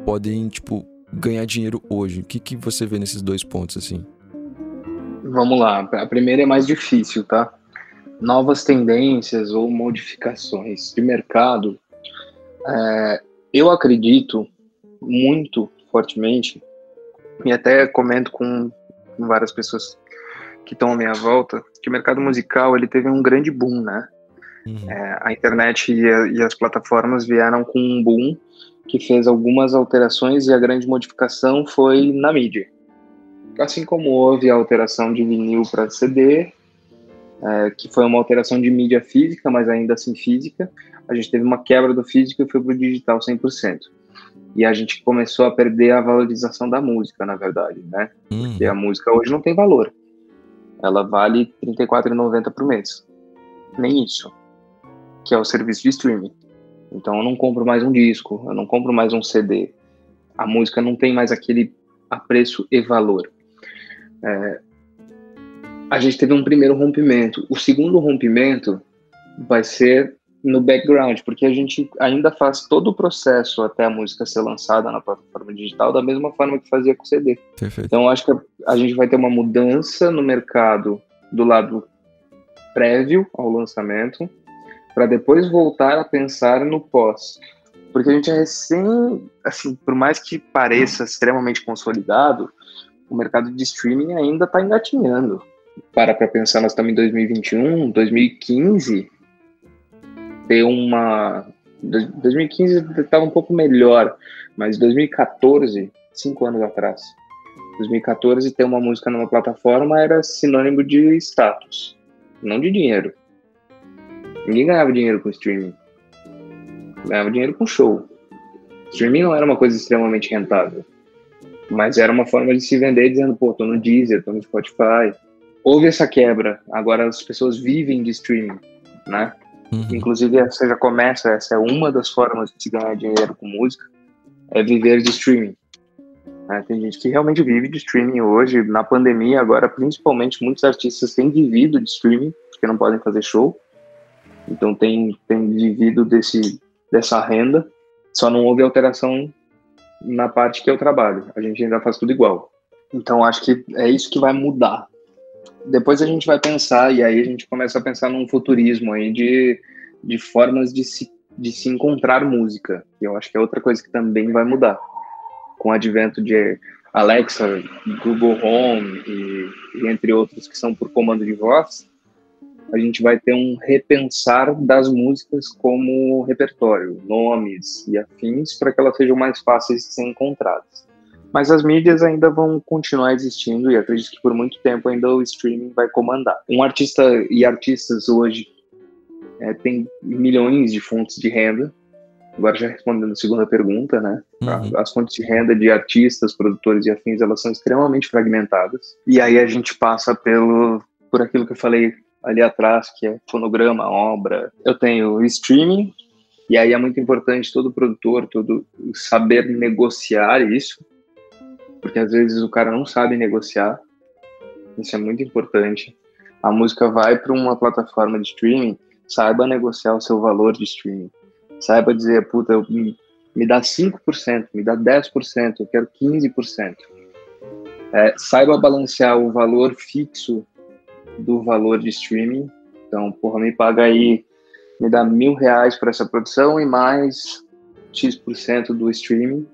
podem tipo ganhar dinheiro hoje? O que, que você vê nesses dois pontos assim? Vamos lá, a primeira é mais difícil, tá? Novas tendências ou modificações de mercado. É, eu acredito muito fortemente, e até comento com várias pessoas que estão à minha volta, que o mercado musical ele teve um grande boom, né? Uhum. É, a internet e, a, e, as plataformas vieram com um boom que fez algumas alterações e a grande modificação foi na mídia. Assim como houve a alteração de vinil para CD, é, que foi uma alteração de mídia física, mas ainda assim física, a gente teve uma quebra do físico e foi para o digital 100%. E a gente começou a perder a valorização da música, na verdade, né? Uhum. Porque a música hoje não tem valor. Ela vale R$ 34,90 por mês. Nem isso. Que é o serviço de streaming. Então eu não compro mais um disco, eu não compro mais um CD. A música não tem mais aquele apreço e valor. É, a gente teve um primeiro rompimento. O segundo rompimento vai ser no background, porque a gente ainda faz todo o processo até a música ser lançada na plataforma digital da mesma forma que fazia com o CD. Perfeito. Então acho que a, a gente vai ter uma mudança no mercado do lado prévio ao lançamento para depois voltar a pensar no pós. Porque a gente é recém, assim, por mais que pareça extremamente consolidado, o mercado de streaming ainda está engatinhando. Para para pensar, nós estamos em 2021, 2015, ter uma. 2015 estava um pouco melhor, mas 2014, cinco anos atrás, 2014 ter uma música numa plataforma era sinônimo de status, não de dinheiro. Ninguém ganhava dinheiro com streaming. Ganhava dinheiro com show. Streaming não era uma coisa extremamente rentável. Mas era uma forma de se vender dizendo, pô, tô no Deezer, tô no Spotify. Houve essa quebra. Agora as pessoas vivem de streaming, né? Uhum. Inclusive, você já começa, essa é uma das formas de se ganhar dinheiro com música, é viver de streaming. É, tem gente que realmente vive de streaming hoje. Na pandemia, agora, principalmente, muitos artistas têm vivido de streaming, porque não podem fazer show. Então tem, tem vivido desse, dessa renda, só não houve alteração na parte que eu trabalho. A gente ainda faz tudo igual. Então acho que é isso que vai mudar. Depois a gente vai pensar, e aí a gente começa a pensar num futurismo aí de, de formas de se, de se encontrar música. E eu acho que é outra coisa que também vai mudar. Com o advento de Alexa, Google Home e, e entre outros que são por comando de voz, a gente vai ter um repensar das músicas como repertório, nomes e afins, para que elas sejam mais fáceis de ser encontradas. Mas as mídias ainda vão continuar existindo e acredito que por muito tempo ainda o streaming vai comandar. Um artista e artistas hoje é, tem milhões de fontes de renda. Agora já respondendo a segunda pergunta, né? Uhum. As fontes de renda de artistas, produtores e afins, elas são extremamente fragmentadas. E aí a gente passa pelo por aquilo que eu falei ali atrás, que é fonograma, obra. Eu tenho streaming, e aí é muito importante todo produtor, todo saber negociar isso, porque às vezes o cara não sabe negociar. isso é muito importante. A música vai para uma plataforma de streaming, saiba negociar o seu valor de streaming. Saiba dizer, puta, me, me dá 5%, me dá 10%, eu quero 15%. É, saiba balancear o valor fixo do valor de streaming. Então, porra, me paga aí, me dá mil reais para essa produção e mais X% do streaming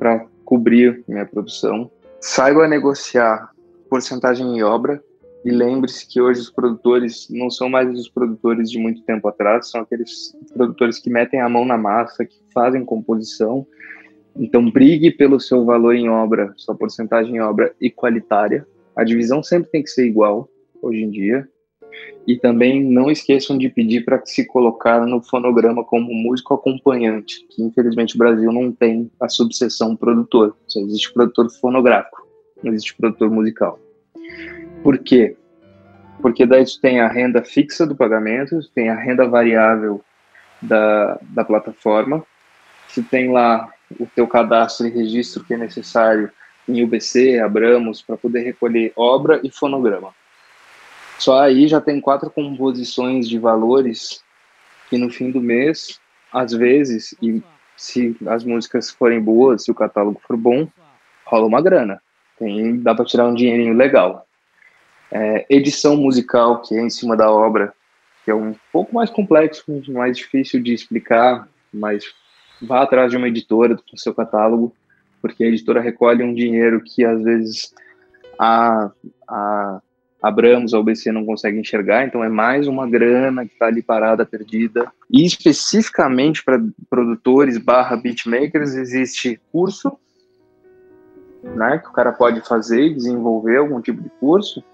para cobrir minha produção. Saiba negociar porcentagem em obra e lembre-se que hoje os produtores não são mais os produtores de muito tempo atrás, são aqueles produtores que metem a mão na massa, que fazem composição. Então, brigue pelo seu valor em obra, sua porcentagem em obra equalitária. A divisão sempre tem que ser igual, hoje em dia. E também não esqueçam de pedir para se colocar no fonograma como músico acompanhante, que infelizmente o Brasil não tem a subseção produtor. Só existe produtor fonográfico, não existe produtor musical. Por quê? Porque daí tu tem a renda fixa do pagamento, tem a renda variável da, da plataforma, se tem lá o teu cadastro e registro que é necessário em UBC, Abramos, para poder recolher obra e fonograma. Só aí já tem quatro composições de valores que no fim do mês, às vezes, e se as músicas forem boas, se o catálogo for bom, rola uma grana. Tem, dá para tirar um dinheirinho legal. É, edição musical, que é em cima da obra, que é um pouco mais complexo, mais difícil de explicar, mas vá atrás de uma editora do seu catálogo, porque a editora recolhe um dinheiro que às vezes a, a Abramos, a UBC não consegue enxergar, então é mais uma grana que está ali parada, perdida. E especificamente para produtores barra beatmakers, existe curso, né, que o cara pode fazer e desenvolver algum tipo de curso,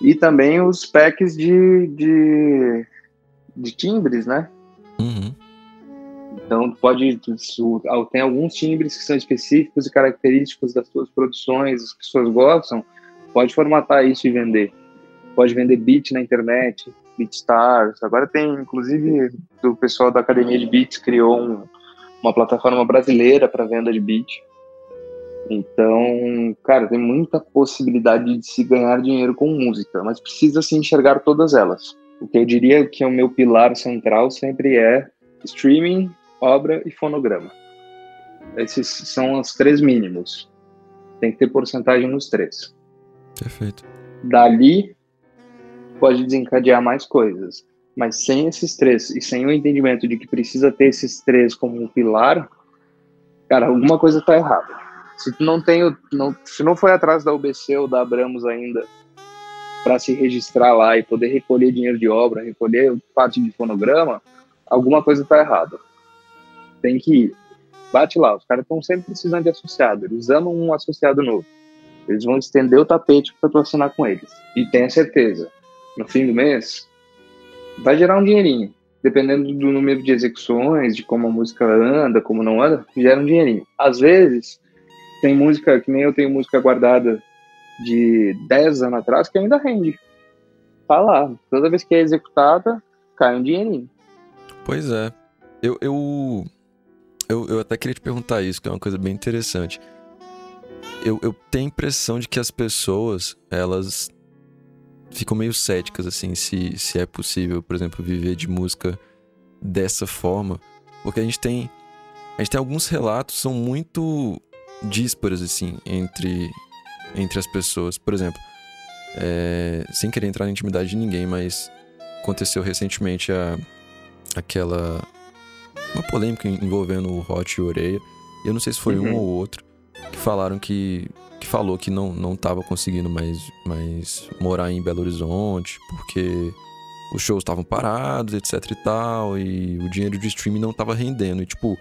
e também os packs de, de, de timbres, né? Uhum. Então, pode tem alguns timbres que são específicos e característicos das suas produções, as pessoas gostam, pode formatar isso e vender. Pode vender beat na internet, BeatStars. Agora tem, inclusive, o pessoal da Academia de Beats criou um, uma plataforma brasileira para venda de beat. Então, cara, tem muita possibilidade de se ganhar dinheiro com música, mas precisa se enxergar todas elas. O que eu diria que é o meu pilar central sempre é streaming, obra e fonograma. Esses são os três mínimos. Tem que ter porcentagem nos três. Perfeito. Dali pode desencadear mais coisas. Mas sem esses três e sem o entendimento de que precisa ter esses três como um pilar, cara, alguma coisa está errada. Se tu não tem, não, se não foi atrás da UBC ou da Abramos ainda para se registrar lá e poder recolher dinheiro de obra, recolher parte de fonograma, alguma coisa está errada. Tem que ir. Bate lá, os caras estão sempre precisando de associado, eles amam um associado novo. Eles vão estender o tapete para tu assinar com eles. E tenha certeza, no fim do mês, vai gerar um dinheirinho. Dependendo do número de execuções, de como a música anda, como não anda, gera um dinheirinho. Às vezes, tem música, que nem eu tenho música guardada de 10 anos atrás, que ainda rende. Tá lá. Toda vez que é executada, cai um dinheirinho. Pois é. Eu, eu, eu, eu até queria te perguntar isso, que é uma coisa bem interessante eu, eu tenho a impressão de que as pessoas, elas ficam meio céticas, assim, se, se é possível, por exemplo, viver de música dessa forma. Porque a gente tem. A gente tem alguns relatos são muito dísparos, assim, entre, entre as pessoas. Por exemplo, é, sem querer entrar na intimidade de ninguém, mas aconteceu recentemente a, aquela. Uma polêmica envolvendo o Hot e o Oreia. Eu não sei se foi uhum. um ou outro que falaram que que falou que não não estava conseguindo mais mais morar em Belo Horizonte porque os shows estavam parados, etc e tal, e o dinheiro de streaming não estava rendendo. E tipo,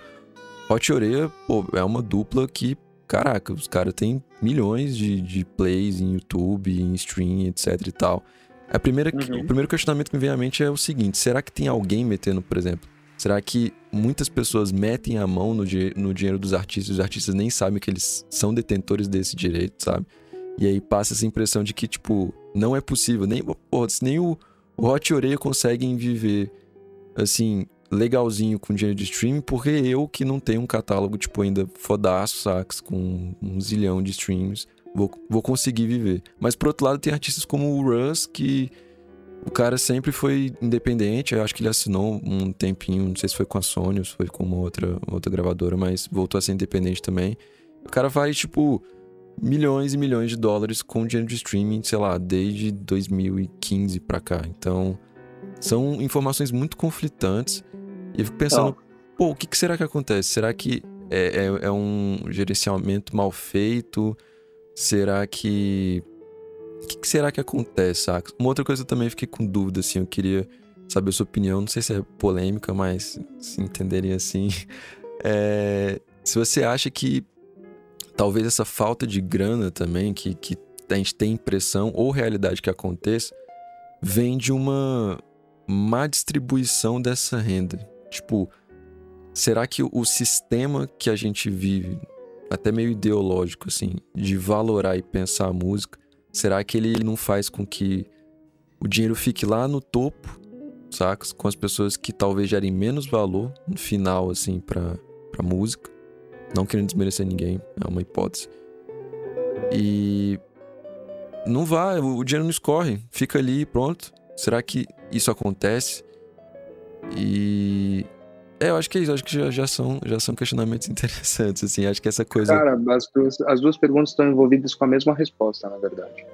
Hot Oreia, pô, é uma dupla que, caraca, os caras têm milhões de, de plays em YouTube, em stream, etc e tal. A primeira, uhum. O primeiro questionamento que me vem à mente é o seguinte: será que tem alguém metendo, por exemplo, Será que muitas pessoas metem a mão no, no dinheiro dos artistas e os artistas nem sabem que eles são detentores desse direito, sabe? E aí passa essa impressão de que, tipo, não é possível. Nem, porra, nem o, o Hot Oreia conseguem viver, assim, legalzinho com dinheiro de streaming, porque eu que não tenho um catálogo, tipo, ainda fodaço, sax, com um zilhão de streams, vou, vou conseguir viver. Mas por outro lado, tem artistas como o Russ, que o cara sempre foi independente. Eu acho que ele assinou um tempinho, não sei se foi com a Sony ou se foi com uma outra, outra gravadora, mas voltou a ser independente também. O cara faz, tipo, milhões e milhões de dólares com dinheiro de streaming, sei lá, desde 2015 pra cá. Então, são informações muito conflitantes. E eu fico pensando, então, pô, o que, que será que acontece? Será que é, é, é um gerenciamento mal feito? Será que. O que, que, será que acontece, saca? Uma outra coisa eu também fiquei com dúvida, assim, eu queria saber a sua opinião. Não sei se é polêmica, mas se entenderia assim. É, se você acha que talvez essa falta de grana também, que, que a gente tem impressão ou realidade que aconteça, vem de uma má distribuição dessa renda. Tipo, será que o sistema que a gente vive até meio ideológico, assim, de valorar e pensar a música, será que ele não faz com que o dinheiro fique lá no topo, sacas? Com as pessoas que talvez gerem menos valor no final, assim, pra, pra música. Não querendo desmerecer ninguém, é uma hipótese. E. Não vai, o dinheiro não escorre, fica ali pronto. Será que isso acontece? E é, eu acho que é isso. Acho que já, já, são, já são questionamentos interessantes, assim. Acho que essa coisa. Cara, as duas, as duas perguntas estão envolvidas com a mesma resposta, na verdade.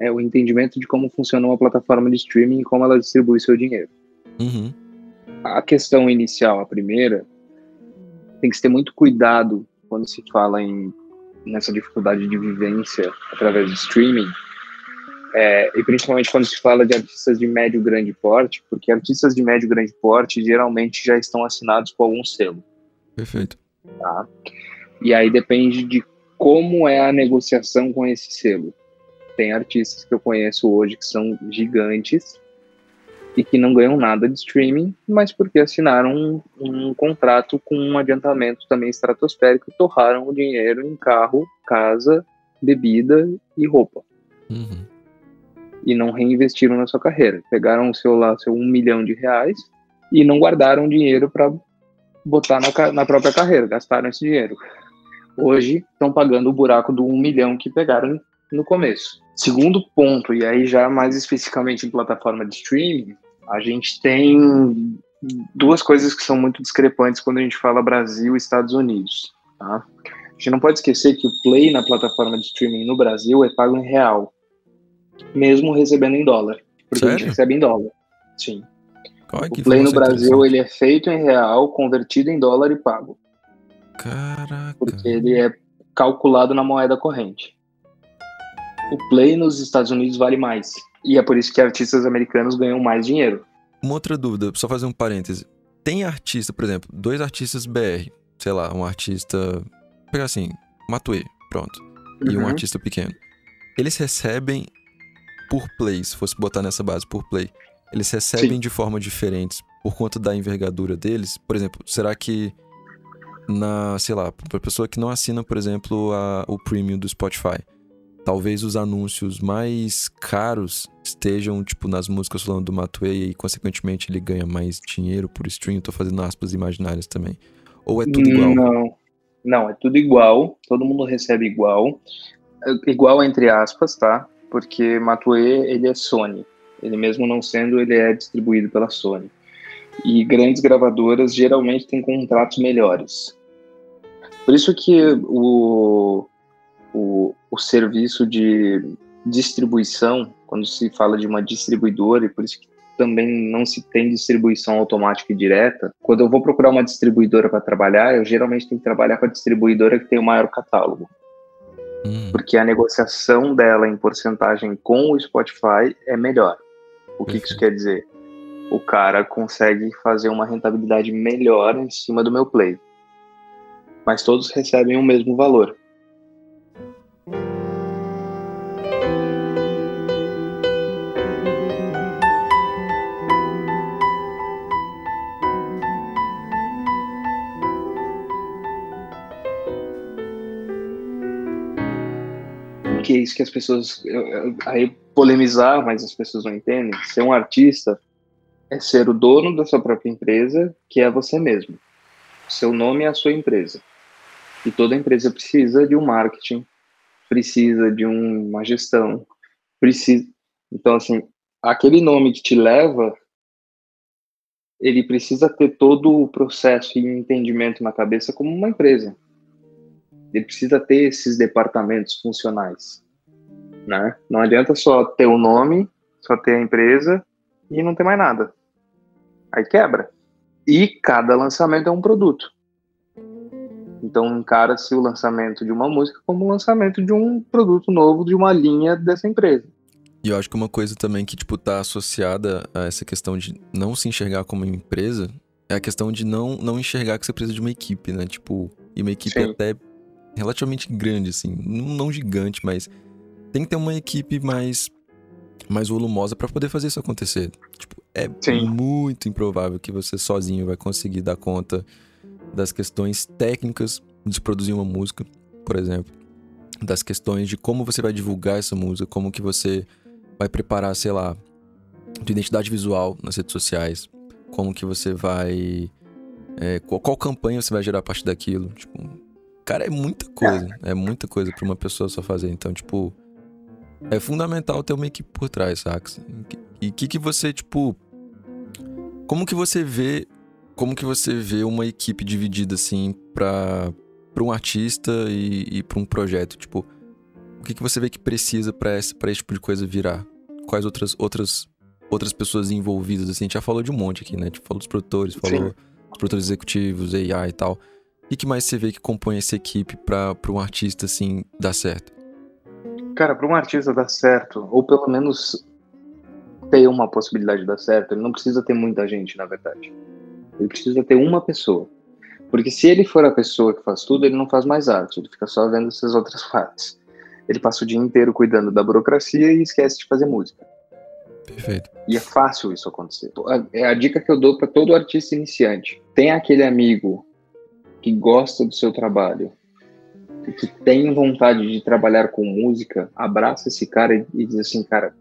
É o entendimento de como funciona uma plataforma de streaming e como ela distribui seu dinheiro. Uhum. A questão inicial, a primeira, tem que se ter muito cuidado quando se fala em nessa dificuldade de vivência através de streaming, é, e principalmente quando se fala de artistas de médio grande porte, porque artistas de médio grande porte geralmente já estão assinados com algum selo. Perfeito. Tá? E aí depende de como é a negociação com esse selo. Tem artistas que eu conheço hoje que são gigantes e que não ganham nada de streaming, mas porque assinaram um, um contrato com um adiantamento também estratosférico, torraram o dinheiro em carro, casa, bebida e roupa. Uhum e não reinvestiram na sua carreira. Pegaram o seu lá, seu um milhão de reais e não guardaram dinheiro para botar na, na própria carreira, gastaram esse dinheiro. Hoje estão pagando o buraco do um milhão que pegaram no começo. Segundo ponto, e aí já mais especificamente em plataforma de streaming, a gente tem duas coisas que são muito discrepantes quando a gente fala Brasil e Estados Unidos. Tá? A gente não pode esquecer que o play na plataforma de streaming no Brasil é pago em real mesmo recebendo em dólar. Porque Sério? a gente recebe em dólar. Sim. Ai, o Play no Brasil ele é feito em real, convertido em dólar e pago. Caraca. Porque ele é calculado na moeda corrente. O Play nos Estados Unidos vale mais. E é por isso que artistas americanos ganham mais dinheiro. Uma outra dúvida, só fazer um parêntese. Tem artista, por exemplo, dois artistas BR, sei lá, um artista. Vou pegar assim, Matue, pronto. E um uhum. artista pequeno. Eles recebem por play, se fosse botar nessa base por play, eles recebem Sim. de forma diferentes por conta da envergadura deles? Por exemplo, será que na, sei lá, para pessoa que não assina, por exemplo, a, o premium do Spotify, talvez os anúncios mais caros estejam, tipo, nas músicas falando do Matway e, consequentemente, ele ganha mais dinheiro por stream. tô fazendo aspas imaginárias também. Ou é tudo igual? Não, não, é tudo igual. Todo mundo recebe igual. É igual entre aspas, tá? Porque Matue ele é Sony. Ele mesmo não sendo, ele é distribuído pela Sony. E grandes gravadoras geralmente têm contratos melhores. Por isso que o, o, o serviço de distribuição, quando se fala de uma distribuidora, e por isso que também não se tem distribuição automática e direta. Quando eu vou procurar uma distribuidora para trabalhar, eu geralmente tenho que trabalhar com a distribuidora que tem o maior catálogo. Hum. Porque a negociação dela em porcentagem com o Spotify é melhor. O que, que isso quer dizer? O cara consegue fazer uma rentabilidade melhor em cima do meu play. Mas todos recebem o mesmo valor. Que é isso que as pessoas. Aí polemizar, mas as pessoas não entendem. Ser um artista é ser o dono da sua própria empresa, que é você mesmo. Seu nome é a sua empresa. E toda empresa precisa de um marketing, precisa de um, uma gestão, precisa. Então, assim, aquele nome que te leva, ele precisa ter todo o processo e entendimento na cabeça como uma empresa. Ele precisa ter esses departamentos funcionais, né? Não adianta só ter o nome, só ter a empresa e não ter mais nada. Aí quebra. E cada lançamento é um produto. Então encara-se o lançamento de uma música como o lançamento de um produto novo de uma linha dessa empresa. E eu acho que uma coisa também que, tipo, tá associada a essa questão de não se enxergar como uma empresa é a questão de não, não enxergar que você precisa de uma equipe, né? Tipo, e uma equipe Sim. até relativamente grande, assim. Não, gigante, mas tem que ter uma equipe mais mais volumosa para poder fazer isso acontecer. Tipo, é Sim. muito improvável que você sozinho vai conseguir dar conta das questões técnicas de produzir uma música, por exemplo, das questões de como você vai divulgar essa música, como que você vai preparar, sei lá, de identidade visual nas redes sociais, como que você vai é, qual, qual, campanha você vai gerar a partir daquilo, tipo, cara, é muita coisa, é muita coisa para uma pessoa só fazer. Então, tipo, é fundamental ter uma equipe por trás, saca? E o que, que você, tipo. Como que você vê. Como que você vê uma equipe dividida, assim, pra, pra um artista e, e pra um projeto? Tipo, o que, que você vê que precisa pra esse, pra esse tipo de coisa virar? Quais outras, outras, outras pessoas envolvidas, assim? A gente já falou de um monte aqui, né? Tipo, falou dos produtores, falou Sim. dos produtores executivos, AI e tal. O que mais você vê que compõe essa equipe pra um artista, assim, dar certo? Cara, para um artista dar certo, ou pelo menos ter uma possibilidade de dar certo, ele não precisa ter muita gente, na verdade. Ele precisa ter uma pessoa. Porque se ele for a pessoa que faz tudo, ele não faz mais arte, ele fica só vendo essas outras partes. Ele passa o dia inteiro cuidando da burocracia e esquece de fazer música. Perfeito. E é fácil isso acontecer. É a dica que eu dou para todo artista iniciante. Tem aquele amigo que gosta do seu trabalho, que tem vontade de trabalhar com música, abraça esse cara e, diz assim, cara,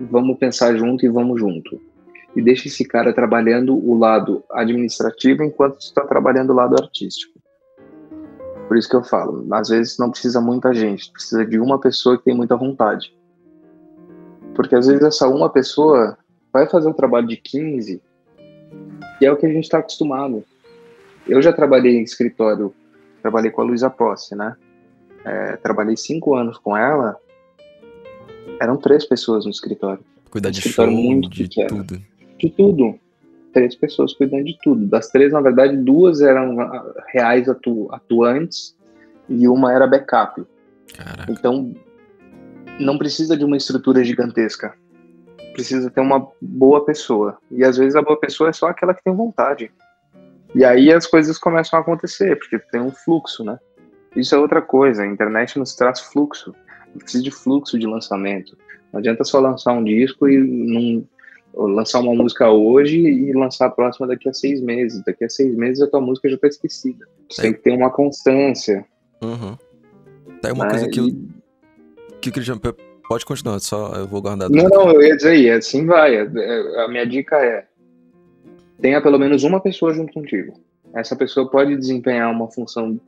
vamos pensar junto e vamos junto. E deixa esse cara trabalhando o lado administrativo enquanto está trabalhando o lado artístico. Por isso que eu falo, às vezes não precisa muita gente, precisa de uma pessoa que tem muita vontade. Porque às vezes essa uma pessoa vai fazer um trabalho de 15 e é o que a gente está acostumado. Eu já trabalhei em escritório trabalhei com a Luísa Posse, né? É, trabalhei cinco anos com ela. Eram três pessoas no escritório. Cuidar um de escritório show, muito de pequeno. tudo. De tudo. Três pessoas cuidando de tudo. Das três, na verdade, duas eram ah, reais atu atuantes e uma era backup. Caraca. Então, não precisa de uma estrutura gigantesca. Precisa ter uma boa pessoa. E às vezes a boa pessoa é só aquela que tem vontade. E aí as coisas começam a acontecer, porque tem um fluxo, né? Isso é outra coisa, a internet nos traz fluxo. Precisa de fluxo de lançamento. Não adianta só lançar um disco e não lançar uma música hoje e lançar a próxima daqui a seis meses. Daqui a seis meses a tua música já está esquecida. Você é. tem que ter uma constância. Uhum. Tá, uma né? coisa que eu. Que o Cristiano. Pode continuar, só eu vou guardar. Não, não, eu ia dizer aí, assim vai. É, a minha dica é tenha pelo menos uma pessoa junto contigo. Essa pessoa pode desempenhar uma função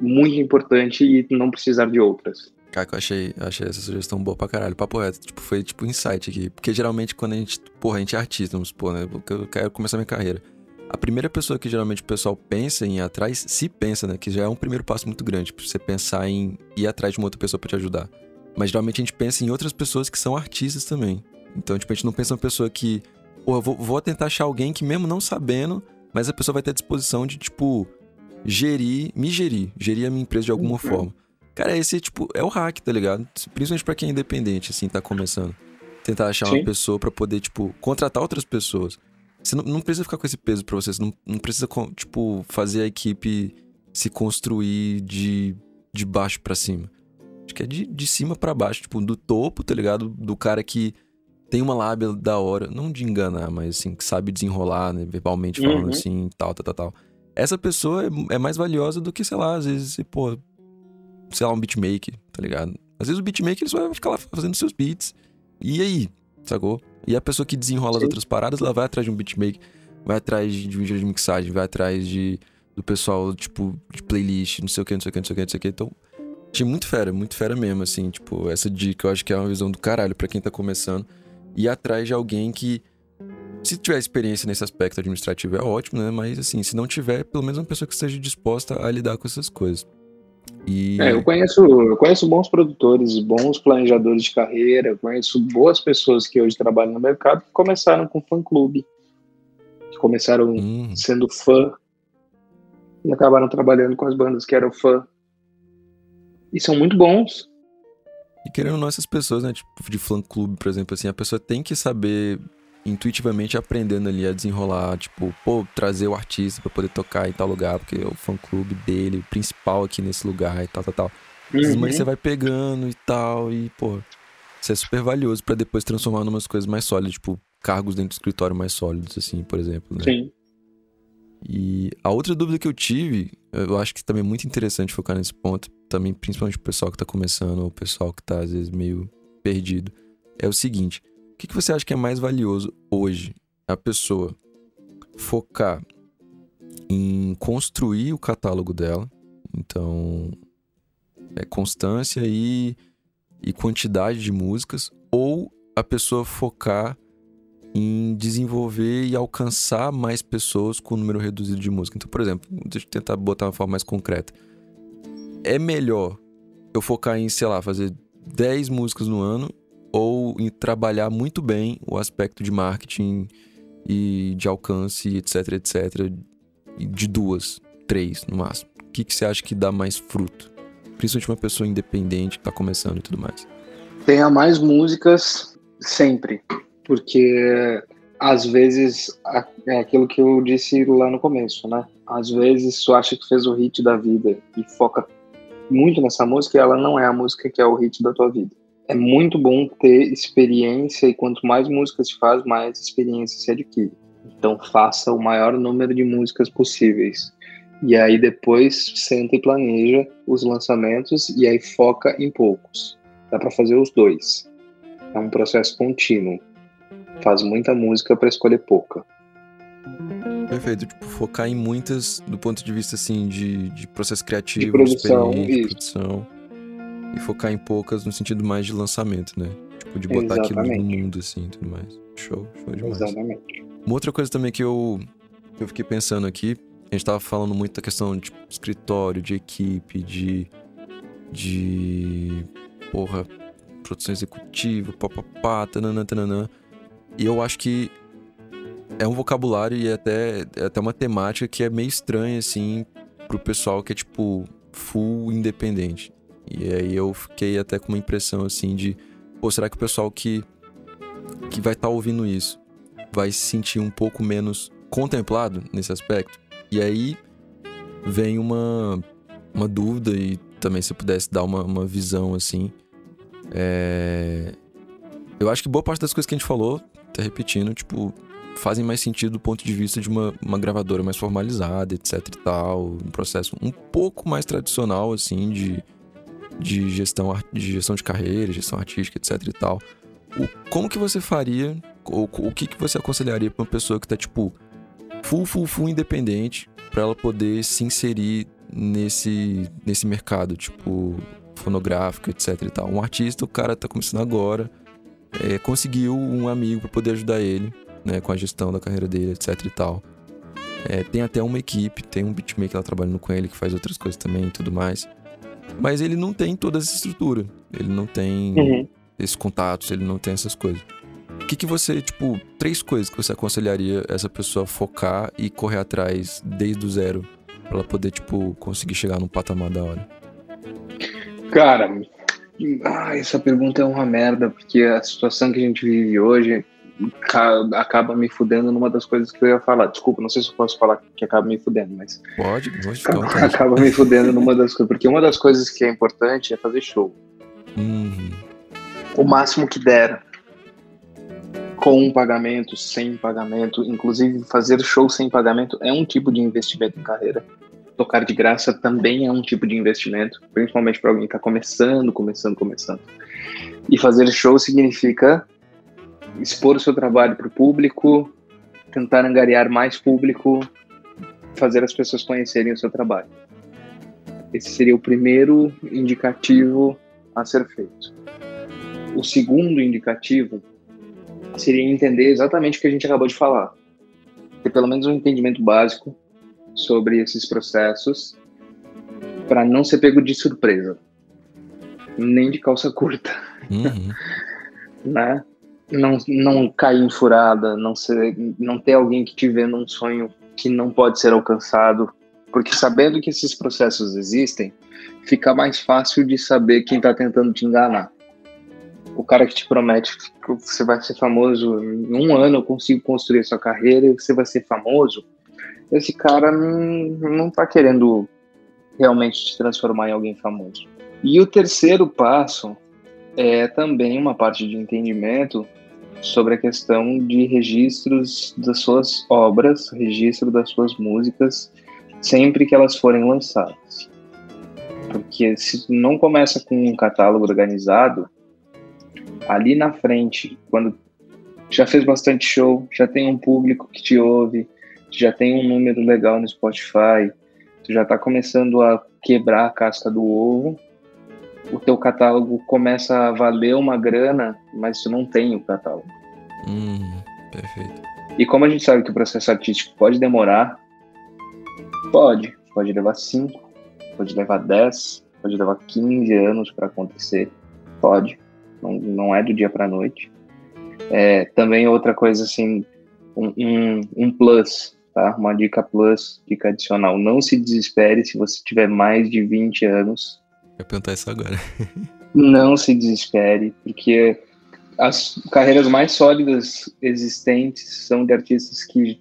muito importante e não precisar de outras. Cara, eu achei, achei essa sugestão boa pra caralho. Papo reto, tipo, foi tipo insight aqui. Porque geralmente quando a gente, porra, a gente é artista, vamos supor, né? Porque eu quero começar minha carreira. A primeira pessoa que geralmente o pessoal pensa em ir atrás, se pensa, né? Que já é um primeiro passo muito grande, pra você pensar em ir atrás de uma outra pessoa para te ajudar. Mas geralmente a gente pensa em outras pessoas que são artistas também. Então, tipo, a gente não pensa em uma pessoa que pô, vou, vou tentar achar alguém que mesmo não sabendo, mas a pessoa vai ter a disposição de, tipo, gerir, me gerir, gerir a minha empresa de alguma uhum. forma. Cara, esse, tipo, é o hack, tá ligado? Principalmente pra quem é independente, assim, tá começando. Tentar achar Sim. uma pessoa para poder, tipo, contratar outras pessoas. Você não, não, precisa ficar com esse peso pra você, você não, não precisa, tipo, fazer a equipe se construir de, de baixo para cima. Acho que é de, de cima para baixo, tipo, do topo, tá ligado? Do cara que tem uma lábia da hora, não de enganar, mas assim, que sabe desenrolar, né, verbalmente falando uhum. assim, tal, tal, tal, tal. Essa pessoa é, é, mais valiosa do que, sei lá, às vezes, pô, sei lá, um beatmaker, tá ligado? Às vezes o beatmaker ele só vai ficar lá fazendo seus beats. E aí, sacou? E a pessoa que desenrola Sim. as outras paradas, ela vai atrás de um beatmaker, vai atrás de um engenheiro de mixagem, vai atrás de do pessoal, tipo, de playlist, não sei o que, não sei o que, não sei o que, não sei o que. Então, Achei muito fera, muito fera mesmo, assim, tipo, essa dica eu acho que é uma visão do caralho pra quem tá começando. Ir atrás de alguém que, se tiver experiência nesse aspecto administrativo, é ótimo, né? Mas, assim, se não tiver, pelo menos uma pessoa que esteja disposta a lidar com essas coisas. E... É, eu conheço, eu conheço bons produtores, bons planejadores de carreira, conheço boas pessoas que hoje trabalham no mercado que começaram com fã-clube, que começaram hum. sendo fã e acabaram trabalhando com as bandas que eram fã. E são muito bons. E querendo ou não, essas pessoas, né, tipo, de fã-clube, por exemplo, assim, a pessoa tem que saber intuitivamente aprendendo ali a desenrolar, tipo, pô, trazer o artista para poder tocar em tal lugar, porque é o fã clube dele, o principal aqui nesse lugar e tal, tal, tal. Uhum. Mas você vai pegando e tal, e, pô, isso é super valioso para depois transformar em umas coisas mais sólidas, tipo, cargos dentro do escritório mais sólidos, assim, por exemplo, né? Sim. E a outra dúvida que eu tive, eu acho que também é muito interessante focar nesse ponto, também principalmente o pessoal que tá começando, ou o pessoal que tá às vezes meio perdido, é o seguinte: que, que você acha que é mais valioso hoje? A pessoa focar em construir o catálogo dela, então é constância e, e quantidade de músicas, ou a pessoa focar em desenvolver e alcançar mais pessoas com um número reduzido de música. Então, por exemplo, deixa eu tentar botar uma forma mais concreta. É melhor eu focar em, sei lá, fazer 10 músicas no ano ou em trabalhar muito bem o aspecto de marketing e de alcance, etc, etc, de duas, três no máximo. O que, que você acha que dá mais fruto? Principalmente uma pessoa independente que está começando e tudo mais. Tenha mais músicas sempre, porque às vezes é aquilo que eu disse lá no começo, né? Às vezes tu acha que fez o hit da vida e foca muito nessa música e ela não é a música que é o hit da tua vida é muito bom ter experiência e quanto mais músicas se faz, mais experiência se adquire. Então faça o maior número de músicas possíveis. E aí depois senta e planeja os lançamentos e aí foca em poucos. Dá para fazer os dois. É um processo contínuo. Faz muita música para escolher pouca. Perfeito, tipo, focar em muitas do ponto de vista assim de, de processo criativo, de produção, de produção e focar em poucas no sentido mais de lançamento, né? Tipo, de botar Exatamente. aquilo no mundo, assim, tudo mais. Show, show demais. Exatamente. Uma outra coisa também que eu, eu fiquei pensando aqui, a gente tava falando muito da questão de tipo, escritório, de equipe, de. de. porra, produção executiva, papapá, tananã, tananã. E eu acho que é um vocabulário e é até, é até uma temática que é meio estranha, assim, pro pessoal que é, tipo, full independente. E aí eu fiquei até com uma impressão assim de, pô, será que o pessoal que que vai estar tá ouvindo isso vai se sentir um pouco menos contemplado nesse aspecto? E aí vem uma uma dúvida e também se pudesse dar uma, uma visão assim. É... Eu acho que boa parte das coisas que a gente falou, tá repetindo, tipo, fazem mais sentido do ponto de vista de uma, uma gravadora mais formalizada, etc e tal. Um processo um pouco mais tradicional, assim, de de gestão de gestão de carreira, gestão artística, etc e tal. O, como que você faria, ou o que, que você aconselharia para uma pessoa que tá, tipo, full, full, full independente, para ela poder se inserir nesse, nesse mercado, tipo, fonográfico, etc e tal. Um artista, o cara tá começando agora, é, conseguiu um amigo para poder ajudar ele, né, com a gestão da carreira dele, etc e tal. É, tem até uma equipe, tem um beatmaker lá trabalhando com ele que faz outras coisas também e tudo mais. Mas ele não tem toda essa estrutura. Ele não tem uhum. esses contatos, ele não tem essas coisas. O que, que você, tipo, três coisas que você aconselharia essa pessoa focar e correr atrás desde o zero pra ela poder, tipo, conseguir chegar num patamar da hora? Cara, ah, essa pergunta é uma merda, porque a situação que a gente vive hoje acaba me fudendo numa das coisas que eu ia falar. Desculpa, não sei se eu posso falar que acaba me fudendo, mas. Pode, pode acaba, acaba me fudendo numa das coisas. Porque uma das coisas que é importante é fazer show. Uhum. O máximo que der. Com um pagamento, sem pagamento. Inclusive, fazer show sem pagamento é um tipo de investimento em carreira. Tocar de graça também é um tipo de investimento, principalmente para alguém que está começando, começando, começando. E fazer show significa expor o seu trabalho para o público, tentar angariar mais público, fazer as pessoas conhecerem o seu trabalho. Esse seria o primeiro indicativo a ser feito. O segundo indicativo seria entender exatamente o que a gente acabou de falar. Ter pelo menos um entendimento básico sobre esses processos para não ser pego de surpresa, nem de calça curta, Uhum. né? Não, não cair em furada, não, ser, não ter alguém que te vendo um sonho que não pode ser alcançado, porque sabendo que esses processos existem, fica mais fácil de saber quem está tentando te enganar. O cara que te promete que você vai ser famoso em um ano, eu consigo construir a sua carreira e você vai ser famoso, esse cara não, não tá querendo realmente te transformar em alguém famoso. E o terceiro passo é também uma parte de entendimento sobre a questão de registros das suas obras, registro das suas músicas, sempre que elas forem lançadas. Porque se não começa com um catálogo organizado, ali na frente, quando já fez bastante show, já tem um público que te ouve, já tem um número legal no Spotify, tu já está começando a quebrar a casca do ovo, o teu catálogo começa a valer uma grana, mas tu não tem o catálogo. Hum, perfeito. E como a gente sabe que o processo artístico pode demorar, pode, pode levar 5, pode levar 10, pode levar 15 anos para acontecer, pode, não, não é do dia para noite. É, também outra coisa assim, um, um, um plus, tá? Uma dica plus, dica adicional. Não se desespere se você tiver mais de 20 anos. Eu perguntar isso agora. Não se desespere, porque as carreiras mais sólidas existentes são de artistas que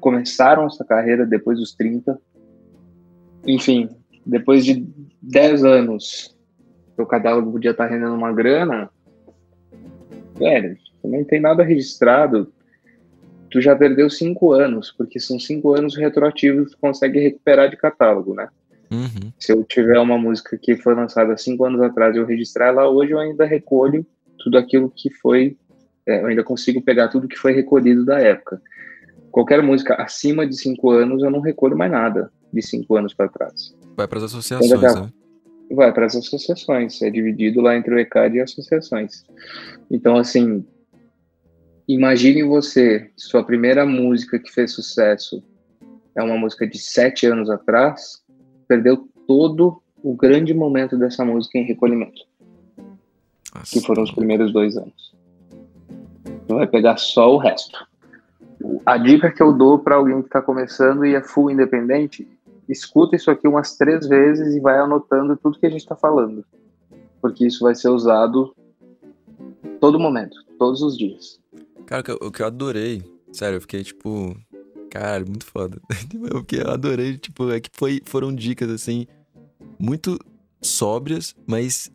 começaram essa carreira depois dos 30. Enfim, depois de 10 anos, o catálogo podia estar rendendo uma grana. Velho, não tem nada registrado, tu já perdeu cinco anos, porque são cinco anos retroativos que tu consegue recuperar de catálogo, né? Uhum. Se eu tiver uma música que foi lançada cinco anos atrás e eu registrar ela hoje, eu ainda recolho tudo aquilo que foi, é, eu ainda consigo pegar tudo que foi recolhido da época. Qualquer música acima de cinco anos, eu não recolho mais nada de cinco anos para trás. Vai para as associações, né? Vai para as associações, é dividido lá entre o ECAD e associações. Então, assim, imagine você, sua primeira música que fez sucesso é uma música de sete anos atrás, perdeu todo o grande momento dessa música em recolhimento, Nossa, que foram os primeiros dois anos. Você vai pegar só o resto. A dica que eu dou para alguém que está começando e é full independente, escuta isso aqui umas três vezes e vai anotando tudo que a gente está falando, porque isso vai ser usado todo momento, todos os dias. Cara, o que eu- o que eu adorei, sério, eu fiquei tipo, caralho, muito foda. O que eu adorei, tipo, é que foi, foram dicas assim, muito sóbrias, mas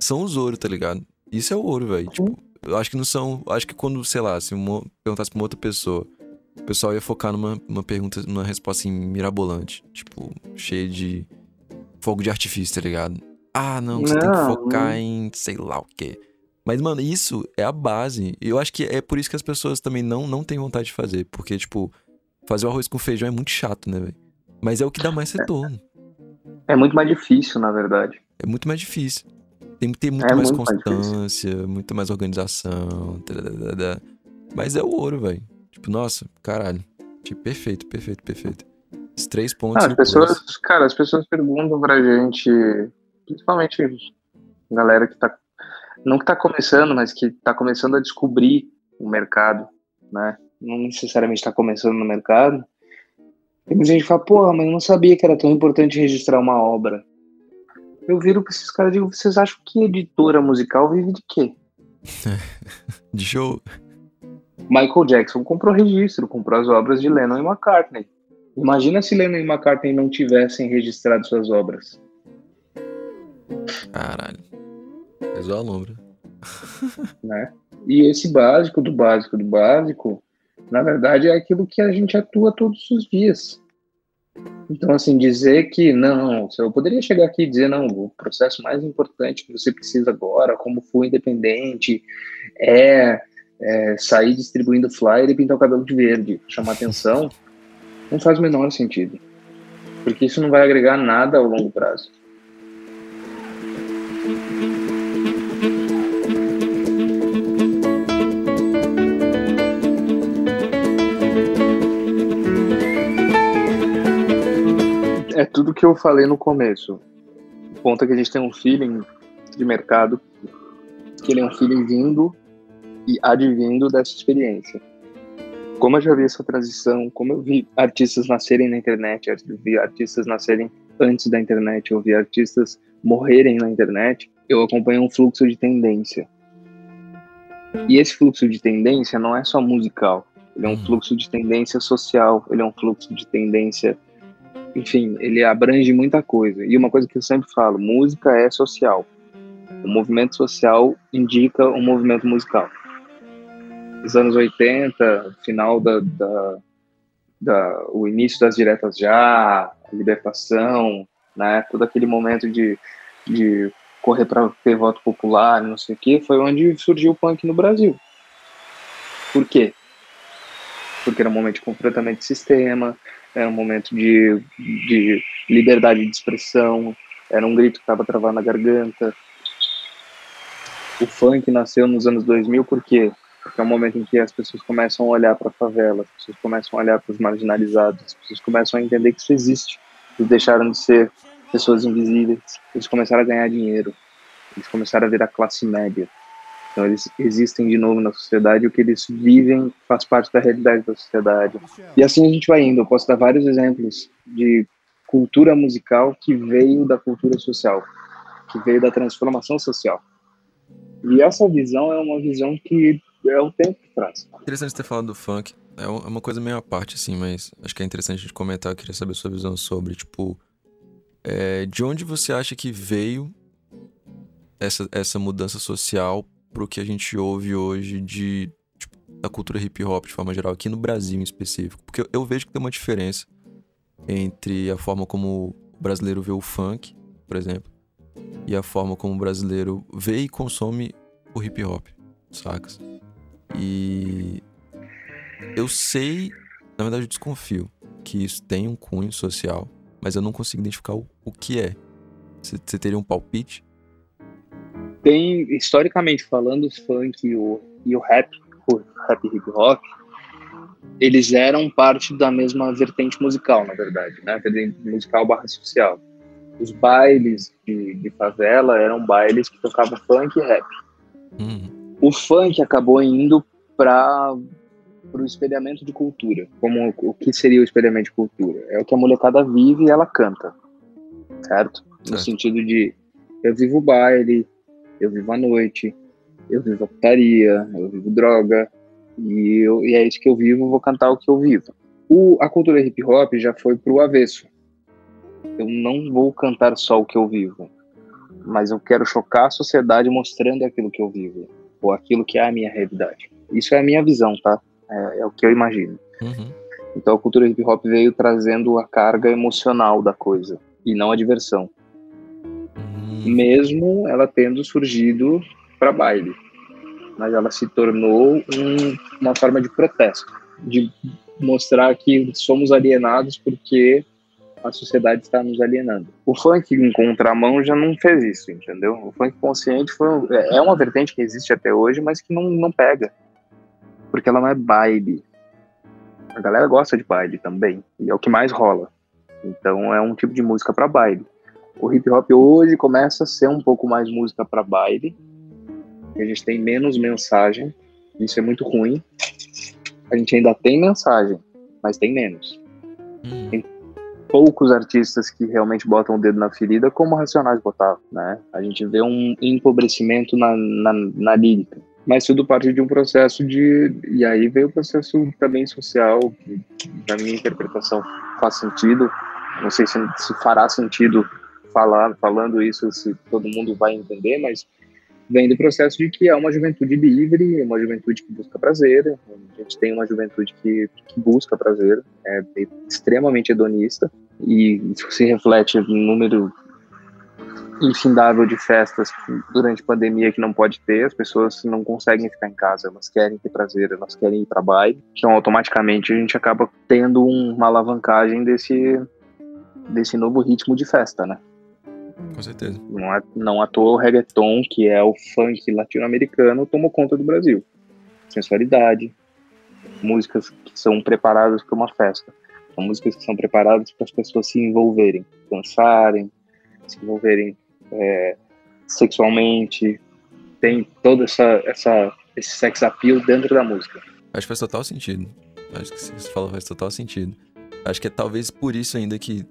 são os ouro, tá ligado? Isso é o ouro, velho. Tipo, eu acho que não são. Acho que quando, sei lá, se uma, perguntasse pra uma outra pessoa, o pessoal ia focar numa, numa pergunta, numa resposta assim, mirabolante. Tipo, cheia de fogo de artifício, tá ligado? Ah, não, você tem que Não, focar não. em sei lá o quê. Mas, mano, isso é a base. E eu acho que é por isso que as pessoas também não, não têm vontade de fazer. Porque, tipo, fazer o arroz com feijão é muito chato, né, velho? Mas é o que dá mais retorno. É muito mais difícil, na verdade. É muito mais difícil. Tem que ter muito É mais muito mais constância, muita mais organização. tadadadada. Mas é o ouro, velho. Tipo, nossa, caralho. Tipo, perfeito, perfeito, perfeito. Esses três pontos. Ah, as pessoas, cara, as pessoas perguntam pra gente, principalmente galera que tá, não que tá começando, mas que tá começando a descobrir o mercado, né? Não necessariamente tá começando no mercado. Tem muita gente que fala, porra, mas eu não sabia que era tão importante registrar uma obra. Eu viro pra esses caras e digo, vocês acham que editora musical vive de quê? De show. Michael Jackson comprou registro, comprou as obras de Lennon e McCartney. Imagina se Lennon e McCartney não tivessem registrado suas obras. Caralho. Pesou a lombra. né? E esse básico do básico do básico, na verdade, é aquilo que a gente atua todos os dias. Então, assim, dizer que não, eu poderia chegar aqui e dizer, não, o processo mais importante que você precisa agora, como for independente, é, é sair distribuindo flyer e pintar o cabelo de verde, chamar atenção, não faz o menor sentido. Porque isso não vai agregar nada ao longo prazo. É tudo que eu falei no começo. O ponto é que a gente tem um feeling de mercado que ele é um feeling vindo e advindo dessa experiência. Como eu já vi essa transição, como eu vi artistas nascerem na internet, eu vi artistas nascerem antes da internet, eu vi artistas morrerem na internet, eu acompanho um fluxo de tendência. E esse fluxo de tendência não é só musical, ele é um fluxo de tendência social, ele é um fluxo de tendência, enfim, ele abrange muita coisa. E uma coisa que eu sempre falo, música é social. O movimento social indica o um movimento musical. Nos anos 80, final da, da, da, o início das diretas já, a libertação, né, todo aquele momento de, de correr para ter voto popular, não sei o que, foi onde surgiu o punk no Brasil. Por quê? Porque era um momento de confrontamento de sistema, era um momento de, de liberdade de expressão, era um grito que estava travado na garganta, o funk nasceu nos anos 2000 por quê? Porque é um momento em que as pessoas começam a olhar para a favela, as pessoas começam a olhar para os marginalizados, as pessoas começam a entender que isso existe. Eles deixaram de ser pessoas invisíveis, eles começaram a ganhar dinheiro, eles começaram a virar classe média. Então eles existem de novo na sociedade, o que eles vivem faz parte da realidade da sociedade. E assim a gente vai indo. Eu posso dar vários exemplos de cultura musical que veio da cultura social, que veio da transformação social. E essa visão é uma visão que é o tempo que traz. Interessante ter falado do funk. É, é uma coisa meio à parte, assim, mas acho que é interessante a gente comentar. Eu queria saber a sua visão sobre, tipo, é, de onde você acha que veio essa, essa mudança social pro que a gente ouve hoje de tipo, da cultura hip hop de forma geral, aqui no Brasil em específico? Porque eu, vejo que tem uma diferença entre a forma como o brasileiro vê o funk, por exemplo, e a forma como o brasileiro vê e consome o hip hop, sacas? E eu sei, na verdade eu desconfio que isso tem um cunho social, mas eu não consigo identificar o, o que é. Você teria um palpite? Tem, historicamente falando, o funk e o, e o rap, o rap hip hop, eles eram parte da mesma vertente musical, na verdade, né? Vertente musical barra social os bailes de, de, favela eram bailes que tocavam funk e rap. Uhum. O funk acabou indo para o espelhamento de cultura. Como o que seria o espelhamento de cultura? É o que a molecada vive e ela canta, certo? certo. No sentido de eu vivo baile, eu vivo a noite, eu vivo a putaria, eu vivo droga e, eu, e é isso que eu vivo, vou cantar o que eu vivo. O, a cultura hip hop já foi pro avesso eu não vou cantar só o que eu vivo, mas eu quero chocar a sociedade mostrando aquilo que eu vivo, ou aquilo que é a minha realidade. Isso é a minha visão, tá? É, é o que eu imagino. Uhum. Então a cultura hip hop veio trazendo a carga emocional da coisa, e não a diversão. Uhum. Mesmo ela tendo surgido para baile. Mas ela se tornou um, uma forma de protesto, de mostrar que somos alienados porque a sociedade está nos alienando. O funk em contramão já não fez isso, entendeu? O funk consciente foi, é, é uma vertente que existe até hoje, mas que não, não pega. Porque ela não é baile. A galera gosta de baile também, e é o que mais rola. Então é um tipo de música para baile. O hip hop hoje começa a ser um pouco mais música para baile. A gente tem menos mensagem, isso é muito ruim. A gente ainda tem mensagem, mas tem menos. Hum poucos artistas que realmente botam o dedo na ferida, como Racionais botavam, né? A gente vê um empobrecimento na, na, na lírica. Mas tudo parte de um processo de. E aí veio o processo também social, que, na minha interpretação, faz sentido. Não sei se, se fará sentido falar, falando isso, se todo mundo vai entender, mas vem do processo de que é uma juventude livre, uma juventude que busca prazer. A gente tem uma juventude que, que busca prazer, é extremamente hedonista e isso se reflete no número infindável de festas durante a pandemia que não pode ter, as pessoas não conseguem ficar em casa, elas querem ter prazer, elas querem ir para baile, então automaticamente a gente acaba tendo uma alavancagem desse desse novo ritmo de festa, né? Com certeza. Não, é, não à toa o reggaeton, que é o funk latino-americano, tomou conta do Brasil. Sensualidade, músicas que são preparadas para uma festa. São músicas que são preparadas para as pessoas se envolverem, dançarem, se envolverem é, sexualmente. Tem todo essa, essa, esse sex appeal dentro da música. Acho que faz total sentido. Acho que você falou faz total sentido. Acho que é talvez por isso ainda que,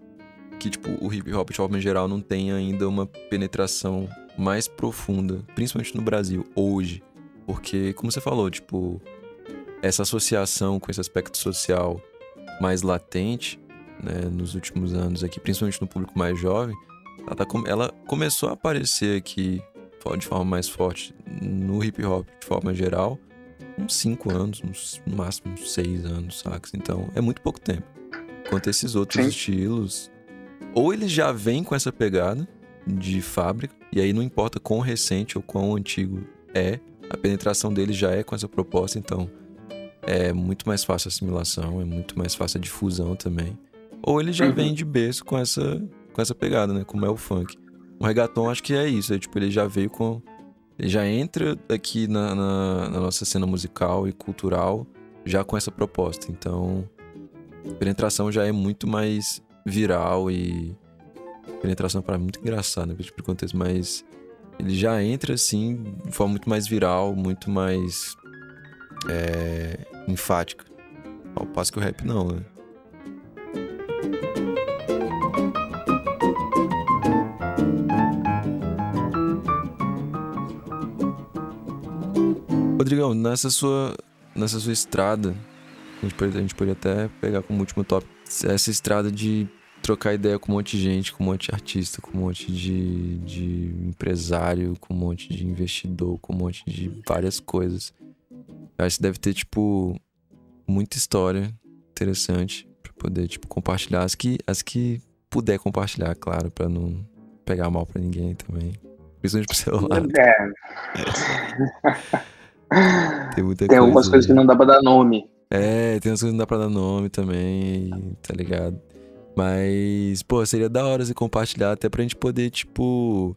que tipo, o hip hop de forma geral não tem ainda uma penetração mais profunda, principalmente no Brasil, hoje. Porque, como você falou, tipo, essa associação com esse aspecto social mais latente, né, nos últimos anos aqui, principalmente no público mais jovem, ela, tá, ela começou a aparecer aqui de forma mais forte no hip hop de forma geral, uns 5 anos, uns, no máximo uns 6 anos, sacas? Então é muito pouco tempo. Enquanto esses outros Sim. estilos, ou eles já vêm com essa pegada de fábrica, e aí não importa quão recente ou quão antigo é, a penetração deles já é com essa proposta, então é muito mais fácil a assimilação, é muito mais fácil a difusão também. Ou ele já uhum. vem de berço com essa, com essa pegada, né? Como é o funk. O reggaeton acho que é isso, é, tipo, ele já veio com. Ele já entra aqui na, na, na nossa cena musical e cultural já com essa proposta. Então, a penetração já é muito mais viral e. Penetração para muito engraçado, né? Tipo contexto, mas ele já entra assim de forma muito mais viral, muito mais é, enfática. Ao passo que o rap não, né? Rodrigão, nessa sua, nessa sua estrada, a gente, pode, a gente pode até pegar como último tópico, essa estrada de trocar ideia com um monte de gente, com um monte de artista, com um monte de, de empresário, com um monte de investidor, com um monte de várias coisas. Eu acho que deve ter, tipo, muita história interessante para poder, tipo, compartilhar. As que, as que puder compartilhar, claro, para não pegar mal para ninguém também. Principalmente pro celular. É. tem muita tem coisa algumas coisas que não dá pra dar nome. É, tem umas coisas que não dá pra dar nome também, tá ligado? Mas, pô, seria da hora você compartilhar até pra gente poder, tipo,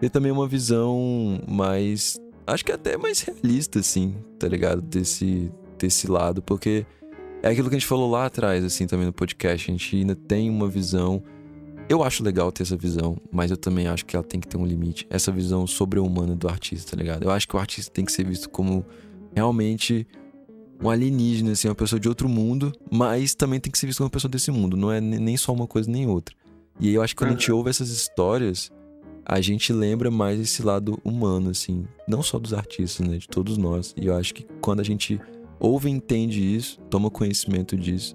ter também uma visão mais acho que até mais realista, assim, tá ligado? Desse, desse lado, porque é aquilo que a gente falou lá atrás, assim, também no podcast. A gente ainda tem uma visão. Eu acho legal ter essa visão, mas eu também acho que ela tem que ter um limite. Essa visão sobre-humana do artista, tá ligado? Eu acho que o artista tem que ser visto como realmente um alienígena, assim, uma pessoa de outro mundo, mas também tem que ser visto como uma pessoa desse mundo. Não é nem só uma coisa nem outra. E aí eu acho que quando a gente ouve essas histórias, a gente lembra mais esse lado humano, assim. Não só dos artistas, né? De todos nós. E eu acho que quando a gente ouve e entende isso, toma conhecimento disso,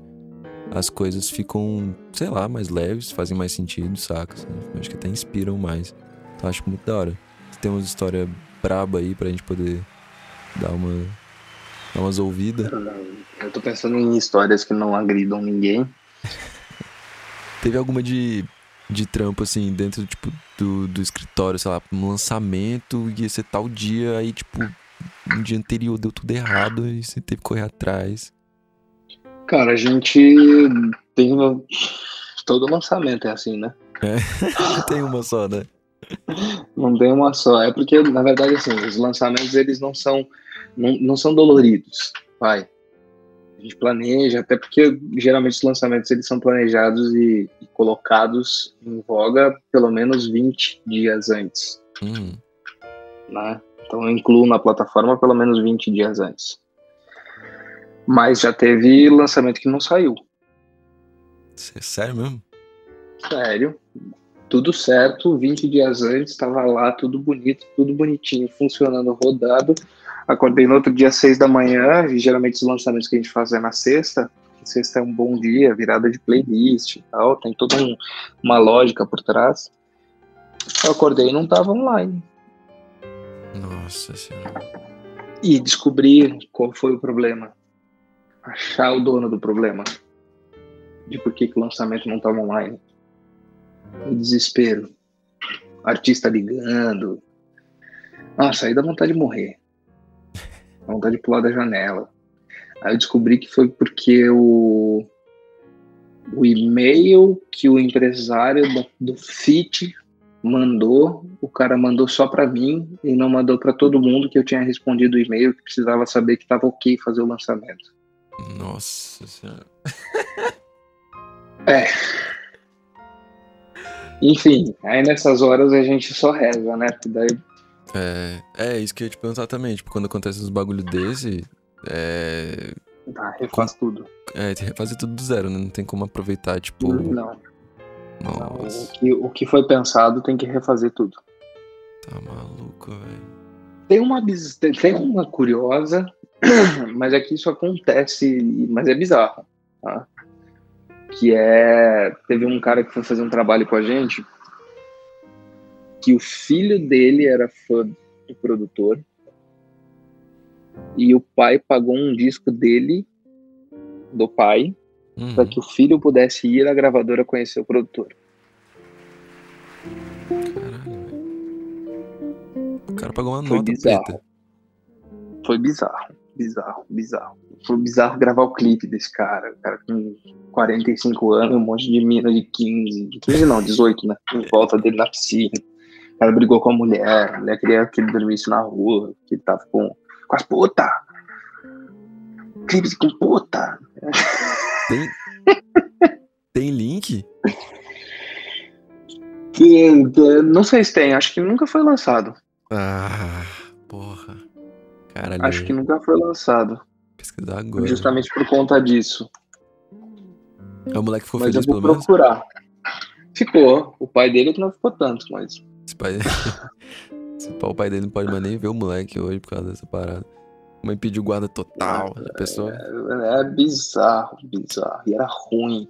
as coisas ficam, sei lá, mais leves, fazem mais sentido, saca? Assim, acho que até inspiram mais. Então acho muito da hora. Tem uma história braba aí pra gente poder dar uma. Dar umas ouvidas. Eu tô pensando em histórias que não agridam ninguém. Teve alguma de de trampo, assim, dentro, tipo, do, do escritório, sei lá, um lançamento, ia ser tal dia, aí, tipo, no dia anterior deu tudo errado e você teve que correr atrás. Cara, a gente tem uma... todo lançamento é assim, né? É, não tem uma só, né? Não tem uma só. É porque, na verdade, assim, os lançamentos, eles não são, não, não são doloridos, vai a gente planeja, até porque geralmente os lançamentos eles são planejados e, e colocados em voga pelo menos 20 dias antes. Hum. Né? Então eu incluo na plataforma pelo menos 20 dias antes. Mas já teve lançamento que não saiu. Sério mesmo? Sério. Tudo certo, 20 dias antes, estava lá, tudo bonito, tudo bonitinho, funcionando, rodado. Acordei no outro dia, seis da manhã, e geralmente os lançamentos que a gente faz é na sexta. Sexta é um bom dia, virada de playlist e tal, tem toda um, uma lógica por trás. Eu acordei e não estava online. Nossa senhora. E descobrir qual foi o problema. Achar o dono do problema. De por que, que o lançamento não estava online. O desespero. Artista ligando. Nossa, aí dá vontade de morrer vontade de pular da janela. Aí eu descobri que foi porque o, o e-mail que o empresário do, do FIT mandou, o cara mandou só para mim e não mandou para todo mundo que eu tinha respondido o e-mail que precisava saber que estava ok fazer o lançamento. Nossa senhora. é. Enfim, aí nessas horas a gente só reza, né? Daí... É, é isso que eu ia te perguntar também. Tipo, quando acontece uns bagulho desse, é. Tá, refaz tudo. É, refazer tudo do zero, né? Não tem como aproveitar, tipo. Não. Não, o, que, o que foi pensado tem que refazer tudo. Tá maluco, velho. Tem uma, tem uma curiosa, mas é que isso acontece, mas é bizarro, tá? Que é. Teve um cara que foi fazer um trabalho com a gente que o filho dele era fã do produtor e o pai pagou um disco dele, do pai, uhum. para que o filho pudesse ir à gravadora conhecer o produtor. Caralho, O cara pagou uma Foi nota bizarro. preta. Foi bizarro, bizarro, bizarro. Foi bizarro gravar o clipe desse cara. O cara com 45 anos, um monte de mina de 15, de 15 não, 18, né? Em volta dele na piscina. O cara brigou com a mulher, a mulher queria que ele dormisse na rua, que ele tava com, com as putas. Clipe com puta. Tem, tem link? Não sei se tem, acho que nunca foi lançado. Ah, porra. Caralho. Acho que nunca foi lançado. Pesquisar agora. Justamente por conta disso. É o moleque ficou mas feliz eu vou pelo menos? procurar. Ficou. O pai dele que não ficou tanto, mas. Esse pai... Esse pau, o pai dele não pode mais nem ver o moleque hoje por causa dessa parada. Mãe pediu guarda total. A pessoa. É, é bizarro, bizarro. E era ruim.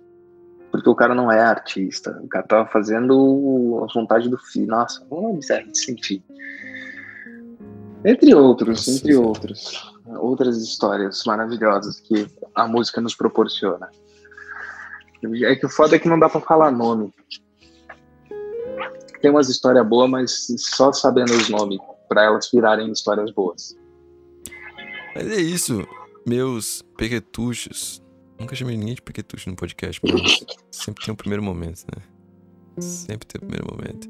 Porque o cara não é artista. O cara tava fazendo a vontade do filho. Nossa, uma bizarrice, enfim. Entre outros, Nossa, entre outros. Outras histórias maravilhosas que a música nos proporciona. É que o foda é que não dá pra falar nome. Tem umas histórias boas, mas só sabendo os nomes, pra elas virarem histórias boas. Mas é isso, meus pequetuchos. Nunca chamei ninguém de pequetucho no podcast, mas sempre tem um primeiro momento, né? Sempre tem o um primeiro momento.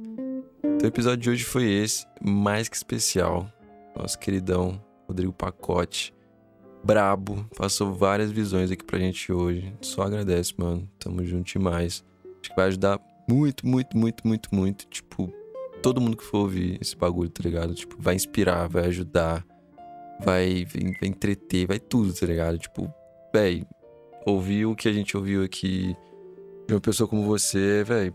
Então o episódio de hoje foi esse, mais que especial. Nosso queridão Rodrigo Pacote, brabo, passou várias visões aqui pra gente hoje. Só agradece, mano. Tamo junto demais. Acho que vai ajudar muito, muito, muito, muito, muito. Tipo, todo mundo que for ouvir esse bagulho, tá ligado? Tipo, vai inspirar, vai ajudar, vai, vai, entreter, vai tudo, tá ligado? Tipo, véi, ouvir o que a gente ouviu aqui de uma pessoa como você, véi,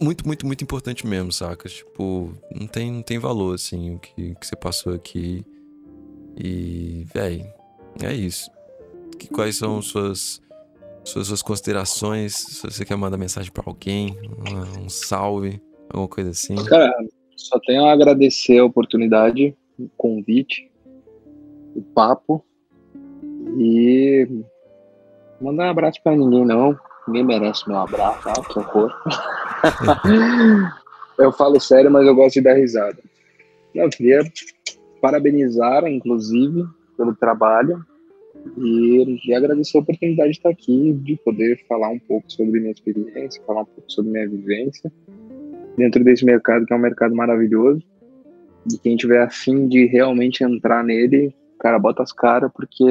muito, muito, muito importante mesmo, saca? Tipo, não tem, não tem valor, assim, o que, que você passou aqui. E, véi, é isso. Que, quais são suas, suas, suas considerações? Se você quer mandar mensagem pra alguém, um, salve, alguma coisa assim. Cara, só tenho a agradecer a oportunidade, o convite, o papo e mandar um abraço pra ninguém não. Ninguém merece meu abraço, tá? que horror. eu falo sério, mas eu gosto de dar risada. Eu queria parabenizar, inclusive, pelo trabalho e, e agradecer a oportunidade de estar aqui, de poder falar um pouco sobre minha experiência, falar um pouco sobre minha vivência dentro desse mercado que é um mercado maravilhoso. E quem tiver afim de realmente entrar nele, cara, bota as caras, porque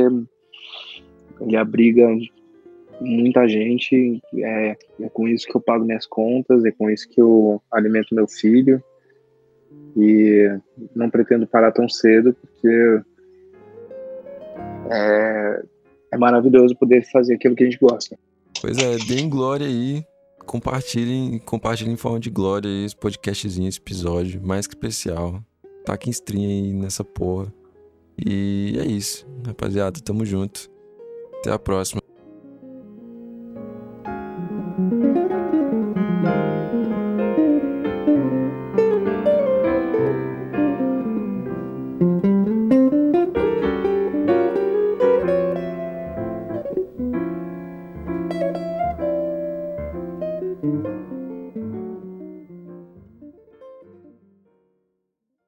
ele abriga muita gente, é, é com isso que eu pago minhas contas, é com isso que eu alimento meu filho. E não pretendo parar tão cedo, porque é, é maravilhoso poder fazer aquilo que a gente gosta. Pois é, deem glória aí. Compartilhem, compartilhem em forma de glória aí esse podcastzinho, esse episódio, mais que especial. Taquem stream aí nessa porra. E é isso, rapaziada. Tamo junto. Até a próxima.